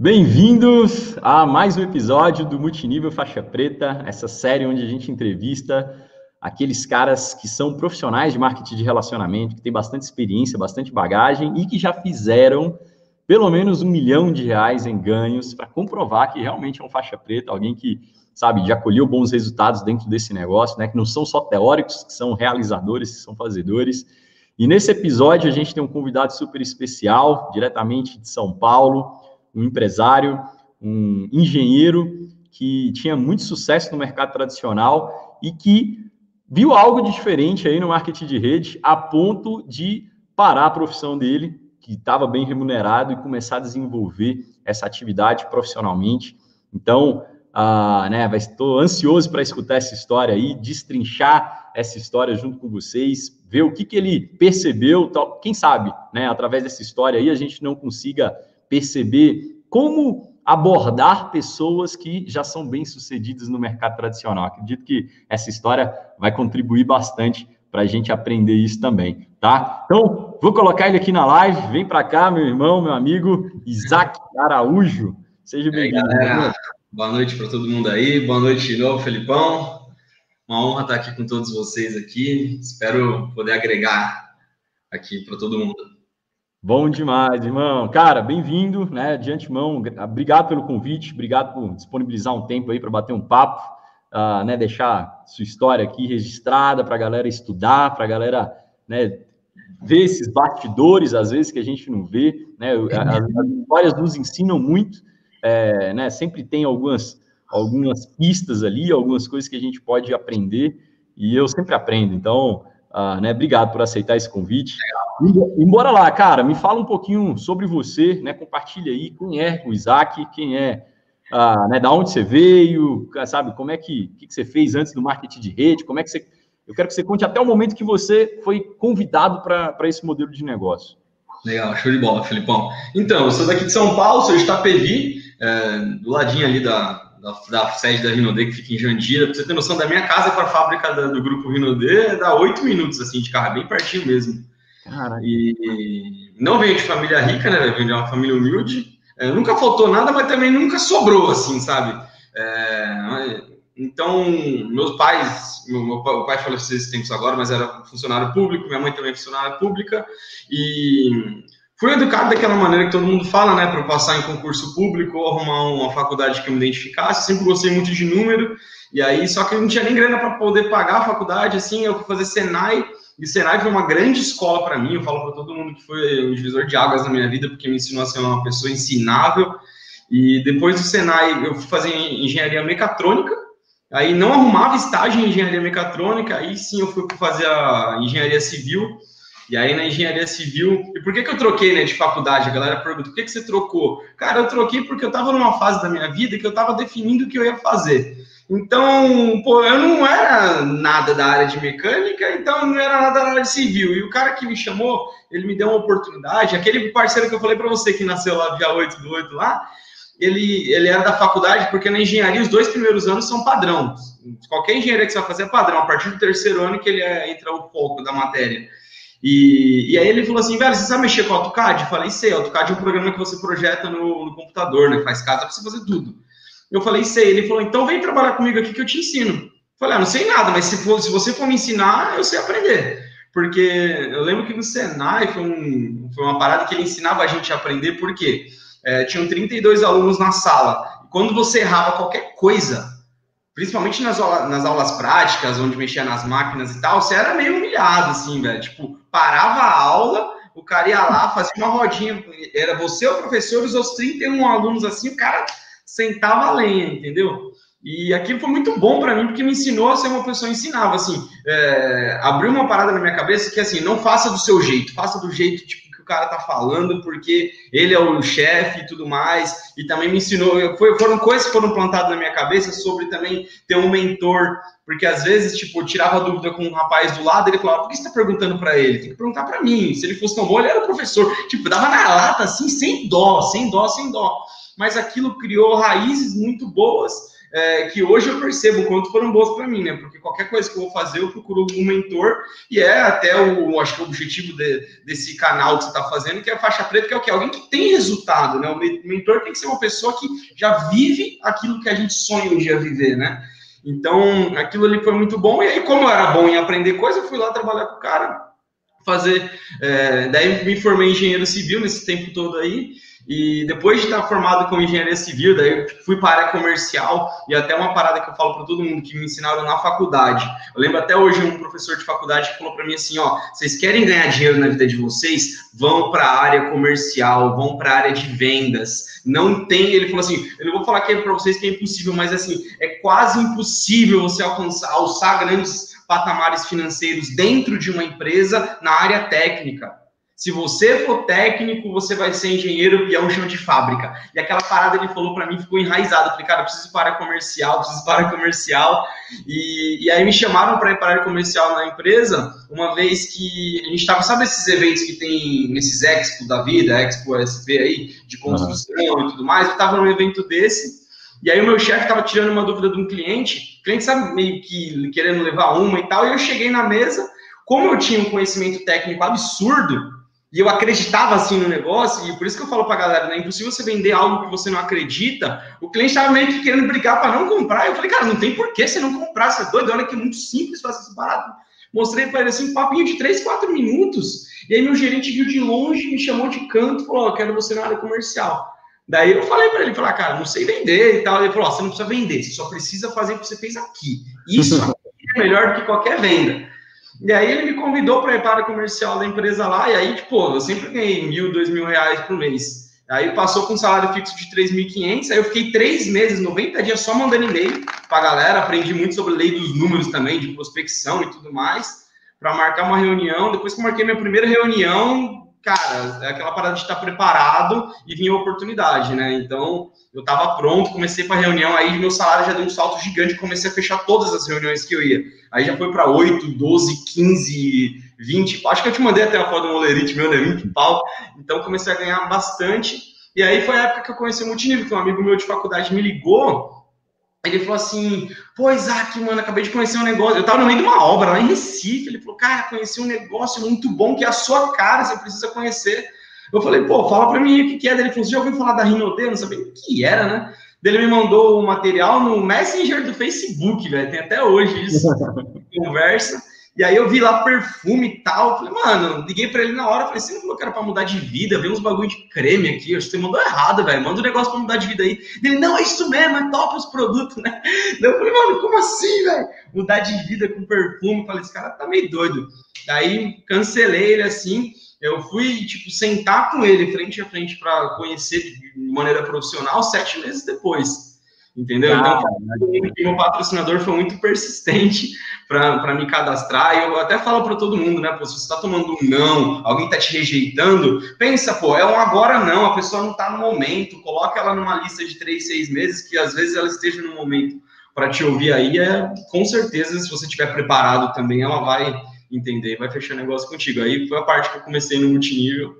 Bem-vindos a mais um episódio do Multinível Faixa Preta, essa série onde a gente entrevista aqueles caras que são profissionais de marketing de relacionamento, que têm bastante experiência, bastante bagagem e que já fizeram pelo menos um milhão de reais em ganhos para comprovar que realmente é um faixa preta, alguém que, sabe, já colheu bons resultados dentro desse negócio, né? Que não são só teóricos, que são realizadores, que são fazedores. E nesse episódio a gente tem um convidado super especial, diretamente de São Paulo, um empresário, um engenheiro que tinha muito sucesso no mercado tradicional e que viu algo de diferente aí no marketing de rede a ponto de parar a profissão dele, que estava bem remunerado, e começar a desenvolver essa atividade profissionalmente. Então, uh, né, estou ansioso para escutar essa história aí, destrinchar essa história junto com vocês, ver o que, que ele percebeu, tal, quem sabe, né, através dessa história aí a gente não consiga perceber como abordar pessoas que já são bem-sucedidas no mercado tradicional. Acredito que essa história vai contribuir bastante para a gente aprender isso também, tá? Então, vou colocar ele aqui na live. Vem para cá, meu irmão, meu amigo Isaac Araújo. Seja bem-vindo. Boa noite para todo mundo aí. Boa noite de novo, Felipão. Uma honra estar aqui com todos vocês aqui. Espero poder agregar aqui para todo mundo. Bom demais, irmão. Cara, bem-vindo, né? De antemão, obrigado pelo convite, obrigado por disponibilizar um tempo aí para bater um papo, uh, né? Deixar sua história aqui registrada para a galera estudar, para a galera, né? Ver esses bastidores, às vezes, que a gente não vê, né? As, as histórias nos ensinam muito, é, né? Sempre tem algumas, algumas pistas ali, algumas coisas que a gente pode aprender, e eu sempre aprendo, então. Uh, né, obrigado por aceitar esse convite. Embora lá, cara, me fala um pouquinho sobre você, né? Compartilha aí quem é o Isaac, quem é, uh, né, da onde você veio, sabe, como é que, que, que você fez antes do marketing de rede, como é que você. Eu quero que você conte até o momento que você foi convidado para esse modelo de negócio. Legal, show de bola, Felipão. Então, eu sou daqui de São Paulo, sou de Itapevi, é, do ladinho ali da, da, da, sede da Rinode, que fica em Jandira. Pra você ter noção, da minha casa para a fábrica da, do grupo Rinode dá oito minutos, assim, de carro, bem pertinho mesmo. Cara. E não venho de família rica, né? Venho de uma família humilde. É, nunca faltou nada, mas também nunca sobrou, assim, sabe? É, então, meus pais, meu, meu pai faleceu esses tempos agora, mas era funcionário público, minha mãe também é funcionária pública, e Fui educado daquela maneira que todo mundo fala, né, para passar em concurso público ou arrumar uma faculdade que eu me identificasse. Sempre gostei muito de número, e aí, só que eu não tinha nem grana para poder pagar a faculdade, assim, eu fui fazer Senai, e Senai foi uma grande escola para mim. Eu falo para todo mundo que foi um divisor de águas na minha vida, porque me ensinou a ser uma pessoa ensinável. E depois do Senai, eu fui fazer engenharia mecatrônica, aí não arrumava estágio em engenharia mecatrônica, aí sim eu fui fazer a engenharia civil e aí na engenharia civil, e por que, que eu troquei né, de faculdade? A galera pergunta, por que, que você trocou? Cara, eu troquei porque eu estava numa fase da minha vida que eu estava definindo o que eu ia fazer. Então, pô, eu não era nada da área de mecânica, então não era nada da área de civil. E o cara que me chamou, ele me deu uma oportunidade. Aquele parceiro que eu falei para você que nasceu lá dia 8 do 8 lá, ele, ele era da faculdade, porque na engenharia os dois primeiros anos são padrão. Qualquer engenharia que você vai fazer é padrão. A partir do terceiro ano que ele é, entra o foco da matéria. E, e aí ele falou assim, velho, você sabe mexer com AutoCAD? Eu falei, sei, AutoCAD é um programa que você projeta no, no computador, né? Faz casa para você fazer tudo. Eu falei, sei. Ele falou, então vem trabalhar comigo aqui que eu te ensino. Eu falei, ah, não sei nada, mas se, for, se você for me ensinar, eu sei aprender. Porque eu lembro que no Senai foi, um, foi uma parada que ele ensinava a gente a aprender, porque é, tinham 32 alunos na sala. Quando você errava qualquer coisa, principalmente nas, nas aulas práticas, onde mexia nas máquinas e tal, você era meio humilhado, assim, velho. Tipo, parava a aula, o cara ia lá, fazia uma rodinha, era você o professor, os outros 31 alunos assim, o cara sentava a lenha, entendeu? E aquilo foi muito bom para mim, porque me ensinou a ser uma pessoa, ensinava, assim, é, abriu uma parada na minha cabeça que, assim, não faça do seu jeito, faça do jeito, tipo, cara tá falando, porque ele é o chefe e tudo mais, e também me ensinou, foi, foram coisas que foram plantadas na minha cabeça sobre também ter um mentor, porque às vezes, tipo, eu tirava dúvida com um rapaz do lado, ele falava, por que você tá perguntando para ele? Tem que perguntar para mim, se ele fosse tão bom, ele era o professor, tipo, dava na lata, assim, sem dó, sem dó, sem dó, mas aquilo criou raízes muito boas, é, que hoje eu percebo o quanto foram boas para mim, né? Porque qualquer coisa que eu vou fazer, eu procuro um mentor, e é até o, acho que o objetivo de, desse canal que você está fazendo, que é a faixa preta, que é o que? Alguém que tem resultado, né? O mentor tem que ser uma pessoa que já vive aquilo que a gente sonha um dia viver, né? Então, aquilo ali foi muito bom, e aí, como eu era bom em aprender coisa, eu fui lá trabalhar com o cara, fazer. É, daí me formei em engenheiro civil nesse tempo todo aí, e depois de estar formado como engenharia civil, daí fui para a área comercial e até uma parada que eu falo para todo mundo que me ensinaram na faculdade. Eu lembro até hoje um professor de faculdade que falou para mim assim, ó, vocês querem ganhar dinheiro na vida de vocês? Vão para a área comercial, vão para a área de vendas. Não tem, ele falou assim, eu não vou falar que é para vocês que é impossível, mas assim, é quase impossível você alcançar, alçar grandes patamares financeiros dentro de uma empresa na área técnica. Se você for técnico, você vai ser engenheiro peão chão de fábrica. E aquela parada ele falou para mim ficou enraizado. Eu falei, cara, eu preciso para comercial, preciso para comercial. E, e aí me chamaram para ir para comercial na empresa, uma vez que a gente estava, sabe esses eventos que tem esses Expo da vida, Expo SP aí, de construção uhum. e tudo mais? Eu estava num evento desse. E aí o meu chefe estava tirando uma dúvida de um cliente, cliente sabe meio que querendo levar uma e tal, e eu cheguei na mesa, como eu tinha um conhecimento técnico absurdo, e eu acreditava assim no negócio, e por isso que eu falo pra galera, né? É impossível você vender algo que você não acredita. O cliente estava meio que querendo brigar para não comprar. Eu falei, cara, não tem por que você não comprar, você é doido, olha que é muito simples fazer essa parada. Mostrei para ele assim, um papinho de 3, 4 minutos. E aí meu gerente viu de longe, me chamou de canto, falou: oh, quero você na área comercial. Daí eu falei para ele, falar, cara, não sei vender e tal. Ele falou: oh, você não precisa vender, você só precisa fazer o que você fez aqui. Isso é melhor do que qualquer venda. E aí ele me convidou para ir para a comercial da empresa lá, e aí, tipo, eu sempre ganhei mil, dois mil reais por mês. Aí passou com um salário fixo de 3.500, aí eu fiquei três meses, 90 dias só mandando e-mail para a galera, aprendi muito sobre lei dos números também, de prospecção e tudo mais, para marcar uma reunião. Depois que eu marquei minha primeira reunião, cara, é aquela parada de estar preparado e vinha a oportunidade, né? Então, eu estava pronto, comecei para reunião, aí meu salário já deu um salto gigante, comecei a fechar todas as reuniões que eu ia. Aí já foi para 8, 12, 15, 20, acho que eu te mandei até a foto do molerite meu, né? 20 pau. Então, comecei a ganhar bastante. E aí foi a época que eu conheci o multinível, que um amigo meu de faculdade me ligou ele falou assim, pô, Isaac, mano, acabei de conhecer um negócio. Eu tava no meio de uma obra lá em Recife. Ele falou, cara, conheci um negócio muito bom que é a sua cara, você precisa conhecer. Eu falei, pô, fala pra mim o que, que é. Ele falou, você já ouviu falar da Rinode? Eu não sabia o que era, né? Ele me mandou o material no Messenger do Facebook, velho. Tem até hoje isso. conversa. E aí eu vi lá perfume e tal. Falei, mano, liguei pra ele na hora. Falei, você não falou que era pra mudar de vida? Vem uns bagulho de creme aqui. Acho que você mandou errado, velho. Manda um negócio pra mudar de vida aí. Ele, não, é isso mesmo, é top os produtos, né? Daí eu falei, mano, como assim, velho? Mudar de vida com perfume. Falei, esse cara tá meio doido. Daí cancelei ele assim. Eu fui, tipo, sentar com ele frente a frente para conhecer de maneira profissional sete meses depois. Entendeu? Ah, então, o meu patrocinador foi muito persistente para me cadastrar. E eu até falo para todo mundo, né? Pô, se você está tomando um não, alguém está te rejeitando, pensa, pô, é um agora não, a pessoa não está no momento. Coloca ela numa lista de três, seis meses, que às vezes ela esteja no momento para te ouvir aí. É, com certeza, se você estiver preparado também, ela vai entender, vai fechar negócio contigo. Aí foi a parte que eu comecei no multinível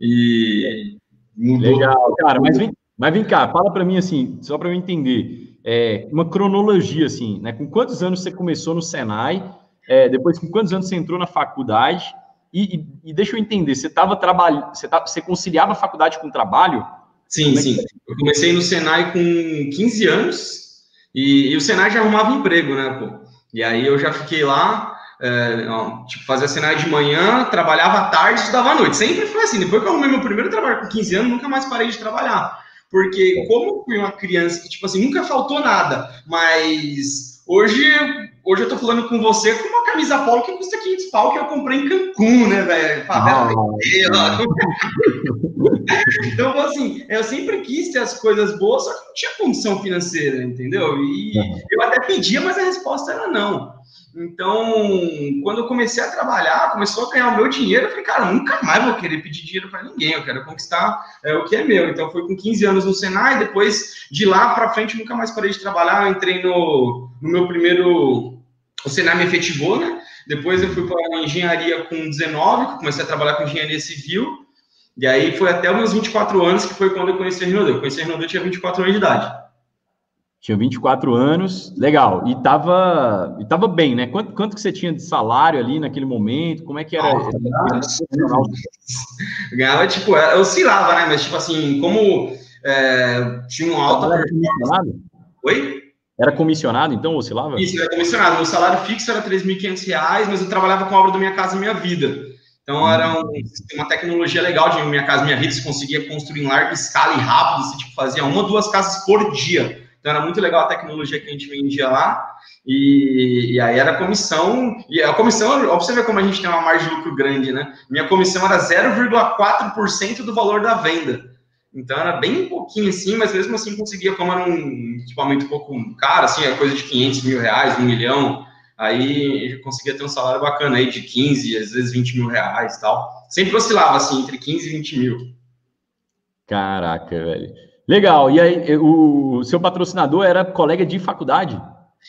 e mudou. Legal, cara, mas vem mas vem cá, fala para mim assim, só para eu entender, é, uma cronologia assim, né? Com quantos anos você começou no Senai? É, depois, com quantos anos você entrou na faculdade? E, e, e deixa eu entender, você estava trabalhando, você, tá, você conciliava a faculdade com o trabalho? Sim, é sim. Que... Eu comecei no Senai com 15 anos e, e, o Senai já arrumava emprego, né, pô? E aí eu já fiquei lá, é, ó, tipo, fazia Senai de manhã, trabalhava à tarde, estudava à noite. Sempre foi assim. Depois que eu arrumei meu primeiro trabalho com 15 anos, nunca mais parei de trabalhar. Porque como fui uma criança que, tipo assim, nunca faltou nada, mas hoje, hoje eu tô falando com você com uma camisa polo que custa 500 pau que eu comprei em Cancún, né, velho? Ah, então, assim, eu sempre quis ter as coisas boas, só que não tinha condição financeira, entendeu? E eu até pedia, mas a resposta era não. Então, quando eu comecei a trabalhar, começou a ganhar o meu dinheiro, eu falei, cara, nunca mais vou querer pedir dinheiro para ninguém, eu quero conquistar é, o que é meu. Então, foi com 15 anos no Senai, depois de lá para frente, nunca mais parei de trabalhar. Eu entrei no, no meu primeiro. O Senai me efetivou, né? Depois eu fui para engenharia com 19, comecei a trabalhar com engenharia civil. E aí foi até meus 24 anos, que foi quando eu conheci a Rinodê. Eu conheci a eu tinha 24 anos de idade. Tinha 24 anos, legal. E tava, e tava bem, né? Quanto, quanto que você tinha de salário ali naquele momento? Como é que era? Ganhava, tipo, eu oscilava, né? Mas, tipo assim, como é, tinha um alta... Era comissionado? Oi? Era comissionado, então, oscilava? Isso, era comissionado. Meu salário fixo era R$ 3.500, mas eu trabalhava com a obra do Minha Casa Minha Vida. Então, era um, uma tecnologia legal de Minha Casa Minha Vida. Você conseguia construir em larga escala e rápido. Você, tipo, fazia uma ou duas casas por dia. Então era muito legal a tecnologia que a gente vendia lá. E, e aí era comissão. E a comissão, ó, você ver como a gente tem uma margem de lucro grande, né? Minha comissão era 0,4% do valor da venda. Então era bem pouquinho assim, mas mesmo assim conseguia, como era um equipamento um pouco caro, assim, é coisa de 500 mil reais, um milhão. Aí conseguia ter um salário bacana aí de 15, às vezes 20 mil reais tal. Sempre oscilava assim, entre 15 e 20 mil. Caraca, velho. Legal. E aí, o seu patrocinador era colega de faculdade?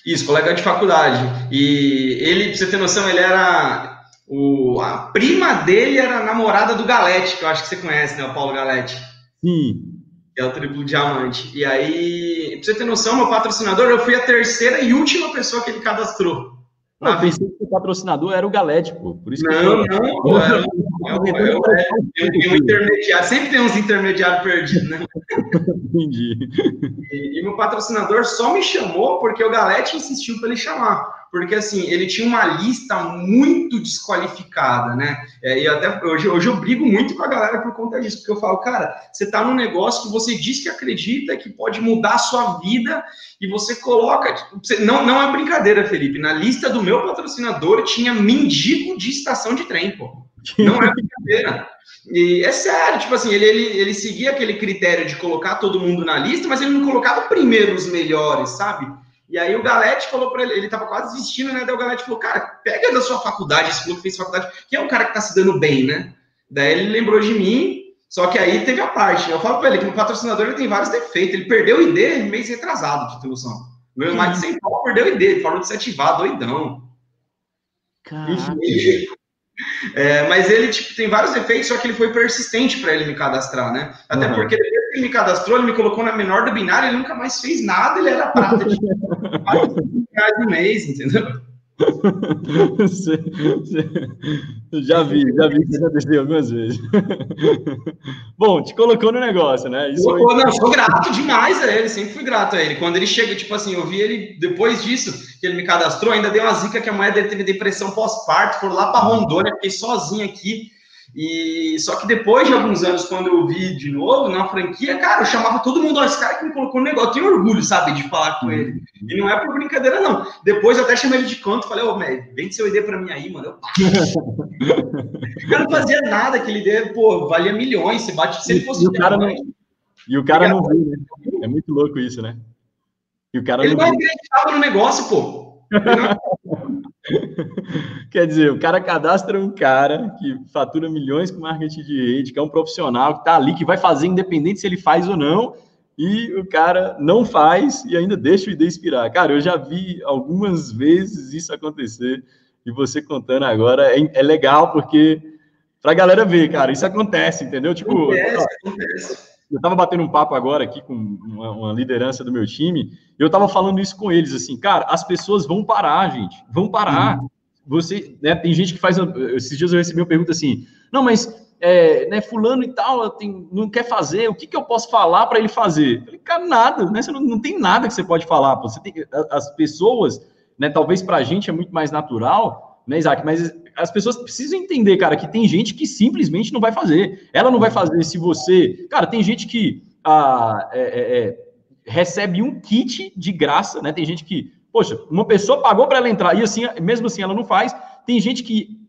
Isso, colega de faculdade. E ele, pra você ter noção, ele era. O, a prima dele era a namorada do Galete, que eu acho que você conhece, né? O Paulo Galete. Sim. Que é o triplo diamante. E aí, pra você ter noção, meu patrocinador, eu fui a terceira e última pessoa que ele cadastrou. Eu pensei que o patrocinador era o Galete, pô. Por isso não, eu... não, não, era, eu, um intermediário. Sempre tem uns intermediários perdidos, né? Entendi. E, e, meu patrocinador só me chamou porque o Galete insistiu para ele chamar. Porque, assim, ele tinha uma lista muito desqualificada, né? É, e até hoje, hoje eu brigo muito com a galera por conta disso, porque eu falo, cara, você tá num negócio que você diz que acredita, que pode mudar a sua vida, e você coloca. Tipo, você, não, não é brincadeira, Felipe. Na lista do meu patrocinador tinha mendigo de estação de trem, pô. Não é brincadeira. E é sério, tipo assim, ele, ele, ele seguia aquele critério de colocar todo mundo na lista, mas ele não colocava primeiro os melhores, sabe? E aí o Galete falou para ele, ele tava quase desistindo, né? Daí o Galete falou, cara, pega da sua faculdade, esse que fez faculdade, que é um cara que tá se dando bem, né? Daí ele lembrou de mim, só que aí teve a parte. Eu falo para ele que o patrocinador ele tem vários defeitos. Ele perdeu o ID mês retrasado, de ter noção. Meu mais de 100 pau perdeu o ID, ele falou de se ativar, doidão. Enfim, é, mas ele tipo, tem vários defeitos, só que ele foi persistente para ele me cadastrar, né? Até uhum. porque depois que ele me cadastrou, ele me colocou na menor do binário, ele nunca mais fez nada, ele era prata de reais no mês, entendeu? já vi, já vi que aconteceu algumas vezes. Bom, te colocou no negócio, né? Isso foi... Não, sou grato demais a ele, sempre fui grato a ele. Quando ele chega, tipo assim, eu vi ele depois disso, que ele me cadastrou, ainda deu uma zica que a mulher dele teve depressão pós-parto, foram lá para Rondônia, fiquei sozinho aqui. E só que depois de alguns anos, quando eu vi de novo na franquia, cara, eu chamava todo mundo, ó, esse cara que me colocou no negócio, eu tenho orgulho, sabe, de falar com ele. E não é por brincadeira, não. Depois eu até chamei ele de canto, falei, ô, oh, vem seu ID pra mim aí, mano. Eu, cara não fazia nada, aquele ID, pô, valia milhões, você bate, se ele fosse. E o cara não, e o cara não viu, né? É muito louco isso, né? E o cara ele não, não acreditava no negócio, pô. Quer dizer, o cara cadastra um cara que fatura milhões com marketing de rede, que é um profissional que está ali, que vai fazer independente se ele faz ou não, e o cara não faz e ainda deixa o ID expirar. Cara, eu já vi algumas vezes isso acontecer, e você contando agora é, é legal, porque para a galera ver, cara, isso acontece, entendeu? Tipo, acontece, acontece. eu estava batendo um papo agora aqui com uma, uma liderança do meu time, e eu estava falando isso com eles, assim, cara, as pessoas vão parar, gente, vão parar. Uhum você, né, tem gente que faz, esses dias eu recebi uma pergunta assim, não, mas é, né, fulano e tal, tem, não quer fazer, o que, que eu posso falar para ele fazer? Eu falei, cara, nada, né, você não, não tem nada que você pode falar, você tem, as pessoas, né, talvez para a gente é muito mais natural, né, Isaac, mas as pessoas precisam entender, cara, que tem gente que simplesmente não vai fazer, ela não vai fazer se você, cara, tem gente que ah, é, é, é recebe um kit de graça, né, tem gente que Poxa, uma pessoa pagou para ela entrar e assim, mesmo assim ela não faz. Tem gente que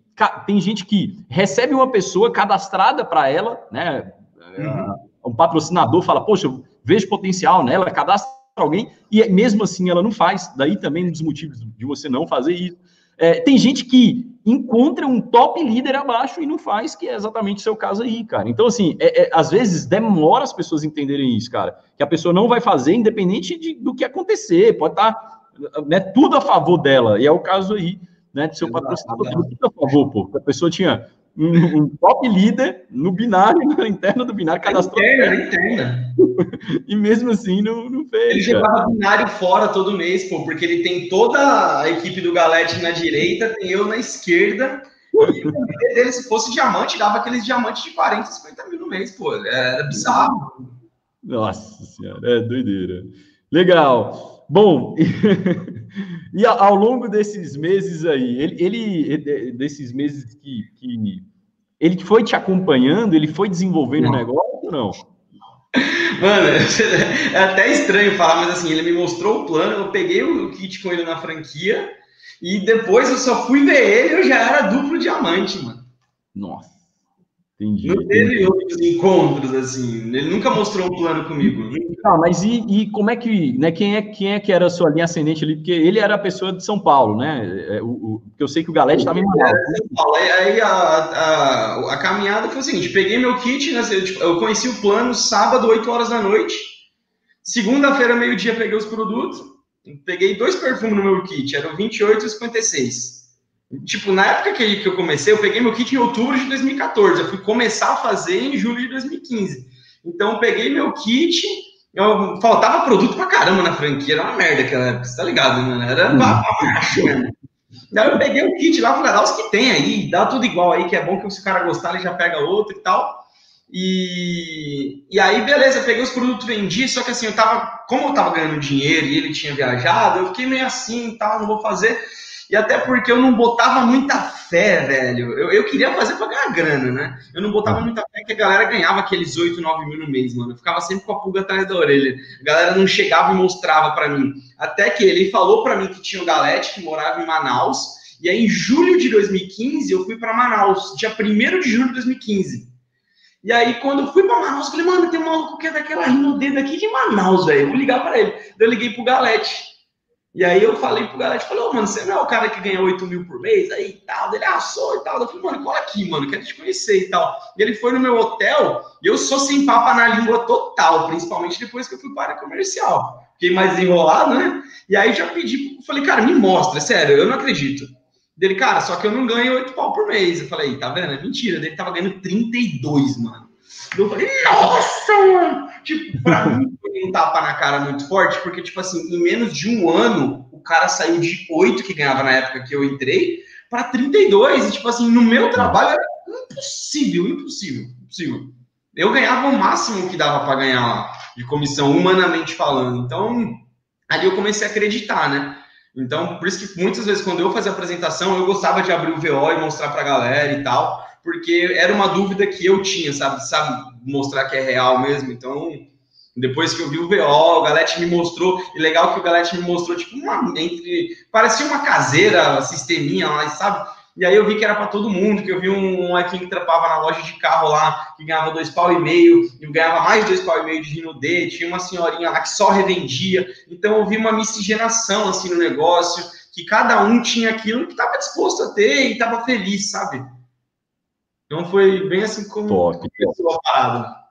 tem gente que recebe uma pessoa cadastrada para ela, né? Uhum. Um patrocinador fala, poxa, vejo potencial nela, cadastra alguém e mesmo assim ela não faz. Daí também um dos motivos de você não fazer isso. É, tem gente que encontra um top líder abaixo e não faz, que é exatamente o seu caso aí, cara. Então, assim, é, é, às vezes demora as pessoas entenderem isso, cara. Que a pessoa não vai fazer, independente de, do que acontecer. Pode estar tá né, tudo a favor dela, e é o caso aí, né, do seu patrocinador, tudo a favor, pô. A pessoa tinha um, um, top líder no binário, na interna do binário, cadastrou. Interna, interna. e mesmo assim não, não fez. Ele jogava binário fora todo mês, pô, porque ele tem toda a equipe do Galete na direita, tem eu na esquerda. E o dele, se fosse diamante, dava aqueles diamantes de 40, 50 mil no mês, pô. Era bizarro. Nossa senhora, é doideira. Legal. Bom, e ao longo desses meses aí, ele, ele desses meses que, que, ele foi te acompanhando, ele foi desenvolvendo o negócio ou não? Mano, é até estranho falar, mas assim, ele me mostrou o plano, eu peguei o kit com ele na franquia e depois eu só fui ver ele, eu já era duplo diamante, mano. Nossa. Entendi. Não teve outros encontros, assim. Ele nunca mostrou um plano comigo. Ah, mas e, e, como é que, né? Quem é, quem é que era a sua linha ascendente ali? Porque ele era a pessoa de São Paulo, né? É, o, o, porque eu sei que o Galete estava em Manaus. Aí, a, a, a, caminhada foi o seguinte: peguei meu kit, né, eu, tipo, eu conheci o plano sábado, 8 horas da noite. Segunda-feira, meio-dia, peguei os produtos. Peguei dois perfumes no meu kit, eram 28 e 56. Tipo, na época que, que eu comecei, eu peguei meu kit em outubro de 2014. Eu fui começar a fazer em julho de 2015. Então, eu peguei meu kit. Eu, faltava produto pra caramba na franquia. Era uma merda aquela época, você tá ligado, mano? Era hum. macho, mano. Daí eu peguei o kit lá falei, dá os que tem aí, dá tudo igual aí, que é bom que se o cara gostar, ele já pega outro e tal. E, e aí, beleza, peguei os produtos, vendi, só que assim, eu tava, como eu tava ganhando dinheiro e ele tinha viajado, eu fiquei meio assim e tal, não vou fazer. E até porque eu não botava muita fé, velho. Eu, eu queria fazer pra ganhar grana, né? Eu não botava muita fé que a galera ganhava aqueles 8, 9 mil no mês, mano. Eu ficava sempre com a pulga atrás da orelha. A galera não chegava e mostrava para mim. Até que ele falou para mim que tinha o Galete, que morava em Manaus. E aí, em julho de 2015, eu fui para Manaus, dia 1 de julho de 2015. E aí, quando eu fui para Manaus, eu falei, mano, tem um maluco que é daquela Rinodê daqui de Manaus, velho. Vou ligar para ele. Eu liguei pro Galete. E aí eu falei pro galera, falei, oh, mano, você não é o cara que ganha 8 mil por mês aí tal? Ele, ah, e tal. Eu falei, mano, cola aqui, mano, quero te conhecer e tal. E ele foi no meu hotel e eu sou sem papa na língua total, principalmente depois que eu fui para a comercial. Fiquei mais enrolado, né? E aí já pedi, falei, cara, me mostra, sério, eu não acredito. Dele, cara, só que eu não ganho 8 pau por mês. Eu falei, tá vendo? É mentira. Ele tava ganhando 32, mano. Eu falei, nossa, mano! Tipo, pra mim foi um tapa na cara muito forte, porque, tipo assim, em menos de um ano, o cara saiu de 8 que ganhava na época que eu entrei para 32. E, tipo assim, no meu trabalho era impossível, impossível, impossível. Eu ganhava o máximo que dava para ganhar lá, de comissão, humanamente falando. Então, ali eu comecei a acreditar, né? Então, por isso que muitas vezes, quando eu fazia apresentação, eu gostava de abrir o VO e mostrar para a galera e tal porque era uma dúvida que eu tinha, sabe? Sabe mostrar que é real mesmo. Então, depois que eu vi o VO, o Galete me mostrou, e legal que o Galete me mostrou, tipo, uma, entre, parecia uma caseira, sisteminha lá, sabe? E aí eu vi que era para todo mundo, que eu vi um, aqui que trampava na loja de carro lá, que ganhava dois pau e meio, e ganhava mais dois pau e meio de Rino D, tinha uma senhorinha lá que só revendia. Então eu vi uma miscigenação assim no negócio, que cada um tinha aquilo que estava disposto a ter e estava feliz, sabe? Então foi bem assim como Top. começou a parada.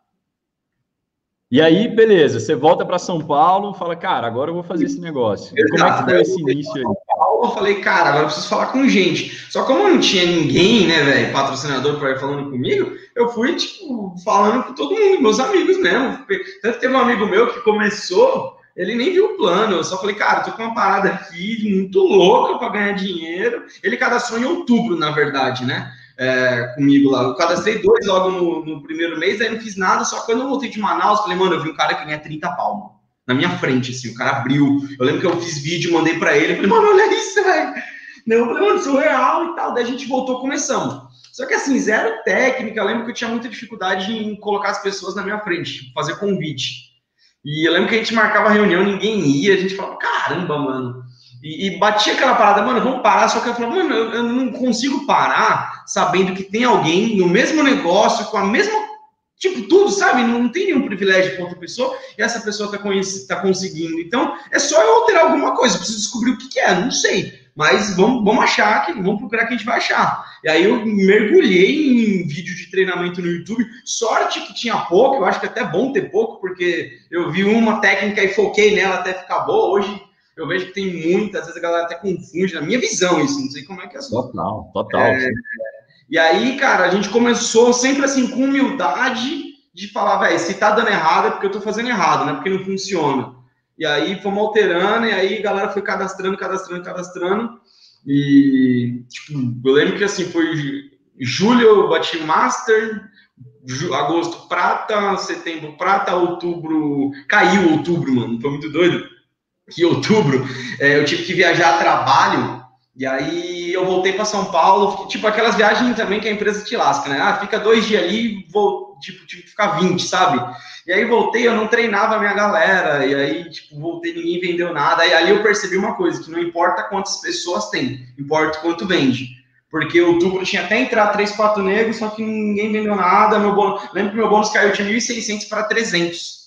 E aí, beleza, você volta para São Paulo, fala, cara, agora eu vou fazer esse negócio. Exato, como é que foi esse início aí? Paulo, eu falei, cara, agora eu preciso falar com gente. Só como não tinha ninguém, né, velho, patrocinador para ir falando comigo, eu fui, tipo, falando com todo mundo, meus amigos mesmo. Tanto que teve um amigo meu que começou, ele nem viu o plano, eu só falei, cara, tô com uma parada aqui muito louca para ganhar dinheiro. Ele cadastrou em outubro, na verdade, né? É, comigo lá. Eu cadastrei dois logo no, no, primeiro mês, aí não fiz nada, só que quando eu voltei de Manaus, falei, mano, eu vi um cara que ganha 30 palmas. Na minha frente, assim, o cara abriu. Eu lembro que eu fiz vídeo, mandei para ele, falei, mano, olha isso, velho. Eu falei, mano, surreal e tal. Daí a gente voltou, começamos. Só que assim, zero técnica. Eu lembro que eu tinha muita dificuldade em colocar as pessoas na minha frente, tipo, fazer convite. E eu lembro que a gente marcava reunião, ninguém ia, a gente falava, caramba, mano. E, e batia aquela parada, mano, vamos parar. Só que eu falava, mano, eu, eu não consigo parar sabendo que tem alguém no mesmo negócio, com a mesma Tipo, tudo, sabe? Não tem nenhum privilégio para outra pessoa e essa pessoa está tá conseguindo. Então, é só eu alterar alguma coisa. Preciso descobrir o que, que é, não sei. Mas vamos, vamos achar, que, vamos procurar que a gente vai achar. E aí eu mergulhei em vídeo de treinamento no YouTube. Sorte que tinha pouco, eu acho que é até bom ter pouco, porque eu vi uma técnica e foquei nela até ficar boa. Hoje eu vejo que tem muitas, às vezes a galera até confunde, na minha visão, isso, não sei como é que é. Total, total. É, E aí, cara, a gente começou sempre assim, com humildade, de falar, velho, se tá dando errado é porque eu tô fazendo errado, né? Porque não funciona. E aí fomos alterando, e aí a galera foi cadastrando, cadastrando, cadastrando. E, tipo, eu lembro que assim, foi julho eu bati Master, agosto prata, setembro prata, outubro. Caiu outubro, mano. Foi muito doido. Que outubro é, eu tive que viajar a trabalho. E aí eu voltei para São Paulo, tipo aquelas viagens também que a empresa te lasca, né? Ah, fica dois dias ali, vou, tipo, tive que ficar 20, sabe? E aí voltei, eu não treinava a minha galera, e aí, tipo, voltei, ninguém vendeu nada. E aí eu percebi uma coisa, que não importa quantas pessoas tem, importa quanto vende. Porque outubro tinha até entrar 3, 4 negros, só que ninguém vendeu nada. Meu bônus, lembro que meu bônus caiu de 1.600 para 300.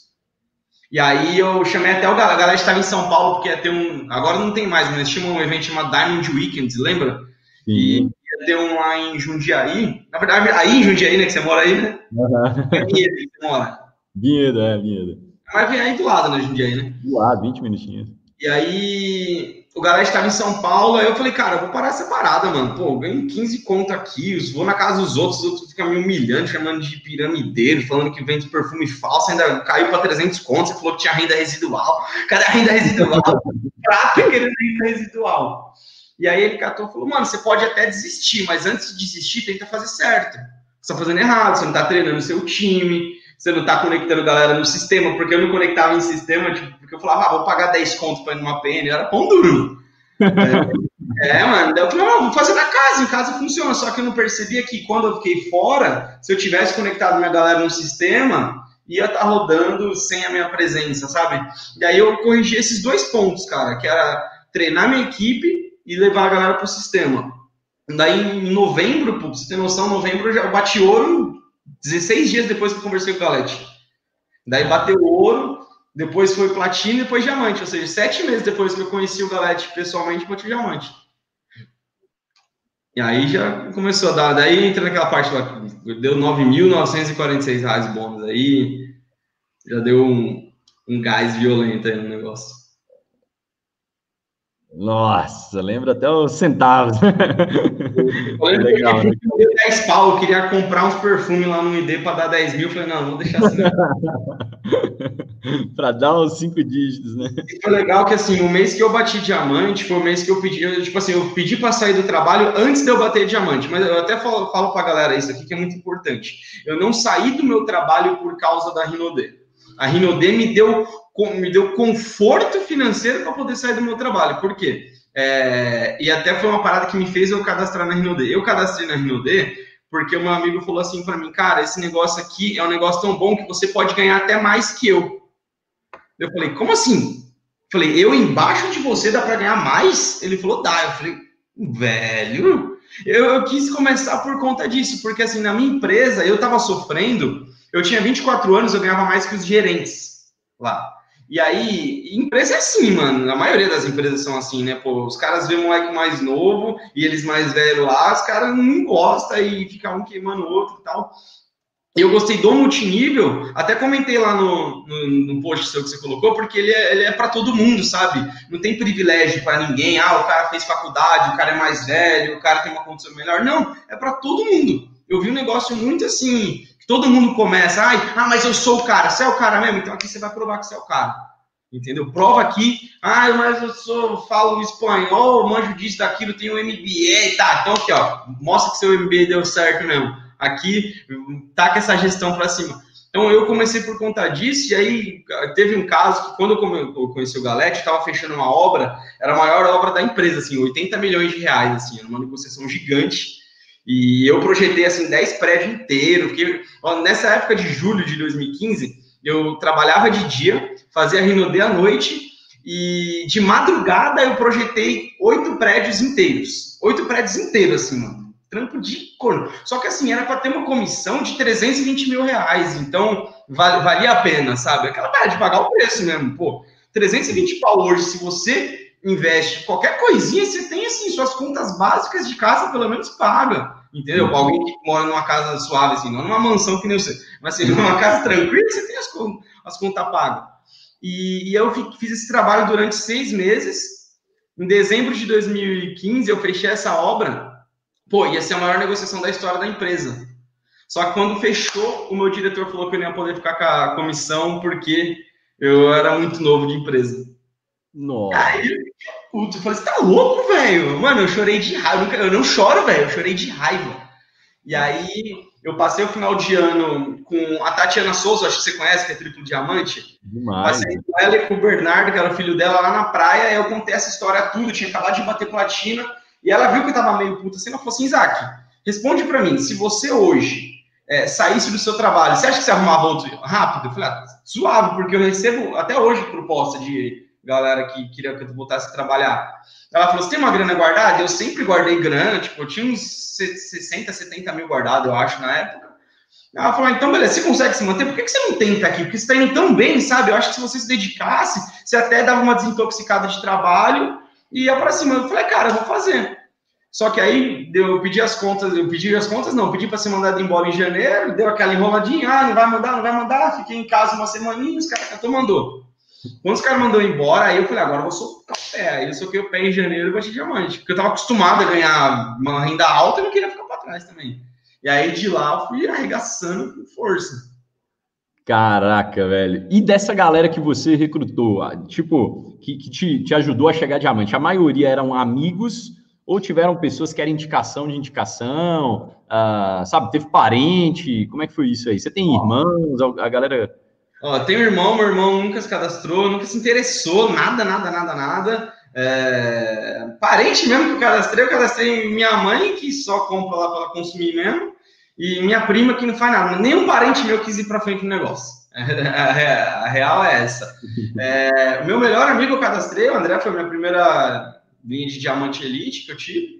E aí eu chamei até o galera, a galera estava em São Paulo, porque ia ter um. Agora não tem mais, mas tinha um evento chamado Diamond Weekends, lembra? Sim. E ia ter um lá em Jundiaí. Na verdade, aí em Jundiaí, né? Que você mora aí, né? Uhum. É Vinhedo que você mora. Vinhedo, é, Vinhedo. Mas vem aí do lado, né, Jundiaí, né? Do lado, 20 minutinhos. E aí o galera estava em São Paulo, aí eu falei, cara, eu vou parar essa parada, mano. Pô, ganho 15 conto aqui, vou na casa dos outros, os outros ficam me humilhando, chamando de piramideiro, falando que vende perfume falso, ainda caiu para 300 contos, você falou que tinha renda residual. Cadê a renda residual? Prata querendo renda residual. E aí ele catou e falou, mano, você pode até desistir, mas antes de desistir, tenta fazer certo. Você tá fazendo errado, você não tá treinando o seu time, você não tá conectando galera no sistema, porque eu não conectava em sistema, tipo, porque eu falava, ah, vou pagar 10 contos para ir numa PN, era pão duro. é, é, mano, daí eu falei, não, vou fazer na casa, em casa funciona, só que eu não percebia que quando eu fiquei fora, se eu tivesse conectado minha galera no sistema, ia estar tá rodando sem a minha presença, sabe? E aí eu corrigi esses dois pontos, cara, que era treinar minha equipe e levar a galera pro sistema. Daí em novembro, pra você ter noção, em novembro eu já bati ouro 16 dias depois que eu conversei com o Galete. Daí bateu ouro, depois foi platina e depois diamante. Ou seja, sete meses depois que eu conheci o Galete pessoalmente, bati o diamante. E aí já começou a dar. Daí entra naquela parte lá, deu 9.946 reais bônus. Aí já deu um, um gás violento aí no negócio. Nossa, lembra até os centavos. Eu Legal. Né? Eu 10 pau, eu queria comprar uns perfumes lá no ID para dar 10 mil. Eu falei, não, vou deixar assim. para dar uns 5 dígitos, né? E foi legal que, assim, no mês que eu bati diamante, foi o mês que eu pedi, eu, tipo assim, eu pedi para sair do trabalho antes de eu bater diamante. Mas eu até falo, falo para a galera isso aqui que é muito importante. Eu não saí do meu trabalho por causa da Rinode. A Rinode me deu me deu conforto financeiro para poder sair do meu trabalho. Por quê? É, e até foi uma parada que me fez eu cadastrar na Rinode. Eu cadastrei na Rinode porque o meu amigo falou assim para mim, cara, esse negócio aqui é um negócio tão bom que você pode ganhar até mais que eu. Eu falei, como assim? Eu falei, eu embaixo de você dá para ganhar mais? Ele falou, dá. Eu falei, velho, eu, eu, quis começar por conta disso, porque assim, na minha empresa, eu tava sofrendo, eu tinha 24 anos, eu ganhava mais que os gerentes lá. E aí, empresa é assim, mano. A maioria das empresas são assim, né? Pô, os caras vêem um moleque mais novo e eles mais velhos lá, os caras não gostam e fica um queimando o outro e tal. Eu gostei do multinível, até comentei lá no, no, no post seu que você colocou, porque ele é, ele é para todo mundo, sabe? Não tem privilégio para ninguém. Ah, o cara fez faculdade, o cara é mais velho, o cara tem uma condição melhor. Não, é para todo mundo. Eu vi um negócio muito assim, Todo mundo começa, Ai, ah, mas eu sou o cara. Você é o cara mesmo? Então aqui você vai provar que você é o cara. Entendeu? Prova aqui, ah, mas eu sou, falo espanhol, manjo disso, daquilo, tenho MBA, tá. Então aqui, ó, mostra que seu MBA deu certo mesmo. Aqui, com essa gestão para cima. Então eu comecei por conta disso, e aí teve um caso que quando eu conheci o Galete, estava fechando uma obra, era a maior obra da empresa, assim, 80 milhões de reais, assim, era uma negociação gigante. E eu projetei assim 10 prédios inteiros, porque ó, nessa época de julho de 2015, eu trabalhava de dia, fazia Rinode à noite e de madrugada eu projetei oito prédios inteiros. Oito prédios inteiros, assim, mano. Trampo de corno. Só que assim, era para ter uma comissão de 320 mil reais. Então, valia a pena, sabe? Aquela parte de pagar o preço mesmo. Pô, 320 pau hoje, se você investe qualquer coisinha, você tem assim, suas contas básicas de casa pelo menos paga. Entendeu? Uhum. Alguém que mora numa casa suave, assim, não numa mansão que nem você, mas assim, numa casa tranquila, você tem as, as contas pagas. E, e, eu fiz esse trabalho durante seis meses. Em dezembro de 2015, eu fechei essa obra pô, ia ser a maior negociação da história da empresa. Só que quando fechou, o meu diretor falou que eu não ia poder ficar com a comissão porque eu era muito novo de empresa. Nossa. Aí, puto, eu falei, você tá louco, velho? Mano, eu chorei de raiva. Eu não choro, velho, eu chorei de raiva. E aí, eu passei o final de ano com a Tatiana Souza, acho que você conhece, que é triplo diamante. Demais. Passei com ela e com o Bernardo, que era o filho dela, lá na praia. Eu contei essa história tudo, tinha acabado de bater platina. E ela viu que eu tava meio puta assim. Ela falou assim: Isaac, responde para mim, se você hoje é, saísse do seu trabalho, você acha que você arrumava outro rápido? Eu falei, ah, suave, porque eu recebo até hoje proposta de galera que queria que eu voltasse a trabalhar. Ela falou: Você tem uma grana guardada? Eu sempre guardei grana, tipo, eu tinha uns 60, 70 mil guardado, eu acho, na época. Ela falou: Então, beleza, você consegue se manter? Por que você não tenta aqui? Porque você está indo tão bem, sabe? Eu acho que se você se dedicasse, você até dava uma desintoxicada de trabalho e ia para cima. Eu falei: Cara, eu vou fazer. Só que aí eu pedi as contas, eu pedi as contas, não, pedi para ser mandado embora em janeiro, deu aquela enroladinha, ah, não vai mandar, não vai mandar, fiquei em casa uma semaninha, os caras cantou, mandou. Quando os caras mandou embora, aí eu falei, agora eu vou socar o pé. Aí eu soquei o pé em janeiro e bati diamante. Porque eu tava acostumado a ganhar uma renda alta e não queria ficar para trás também. E aí de lá eu fui arregaçando com força. Caraca, velho. E dessa galera que você recrutou, tipo, que, que te, te ajudou a chegar a diamante, a maioria eram amigos ou tiveram pessoas que eram indicação de indicação? Uh, sabe, teve parente? Como é que foi isso aí? Você tem irmãos? A galera Ó, tenho um irmão, meu irmão nunca se cadastrou, nunca se interessou, nada, nada, nada, nada. É... Parente mesmo que eu cadastrei, eu cadastrei minha mãe, que só compra lá para consumir mesmo, e minha prima que não faz nada. Nenhum parente meu quis ir para frente no negócio. A real é essa. É... O meu melhor amigo eu cadastrei, o André foi minha primeira linha de diamante elite que eu tive.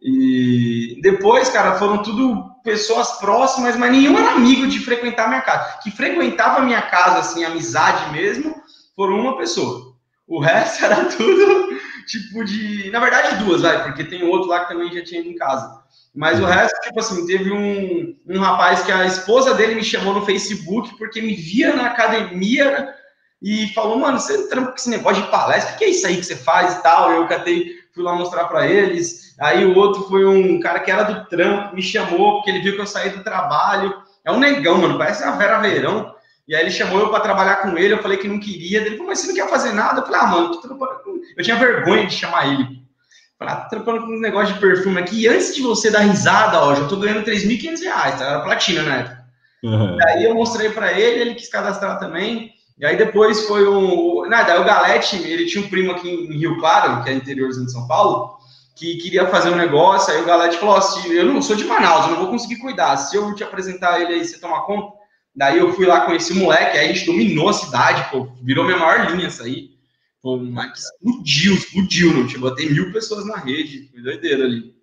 E depois, cara, foram tudo pessoas próximas, mas nenhum era amigo de frequentar minha casa. Que frequentava minha casa, assim, amizade mesmo, foram uma pessoa. O resto era tudo tipo de. Na verdade, duas, vai, porque tem outro lá que também já tinha ido em casa. Mas o resto, tipo assim, teve um, um rapaz que a esposa dele me chamou no Facebook porque me via na academia e falou, mano, você trampa com esse negócio de palestra, o que é isso aí que você faz e tal? Eu catei, fui lá mostrar para eles. Aí o outro foi um cara que era do trampo, me chamou, porque ele viu que eu saí do trabalho. É um negão, mano, parece a Vera Verão. E aí ele chamou eu para trabalhar com ele, eu falei que não queria. Ele falou, mas você não quer fazer nada? Eu falei, ah, mano, tô trampando com... Eu tinha vergonha de chamar ele. Falei, ah, tô trampando com um negócio de perfume aqui. E antes de você dar risada, ó, já tô ganhando 3.500 reais, tá? Era platina na época. Uhum. Aí eu mostrei para ele, ele quis cadastrar também. E aí depois foi um... Nada, o Galete, ele tinha um primo aqui em Rio Claro, que é interiorzinho de São Paulo que queria fazer um negócio, aí o Galete falou assim, eu não sou de Manaus, eu não vou conseguir cuidar, se eu te apresentar ele aí, você toma conta? Daí eu fui lá com esse moleque, aí a gente dominou a cidade, pô, virou minha maior linha essa aí. Pô, mas explodiu, explodiu, não tinha, botei mil pessoas na rede, foi doideira ali.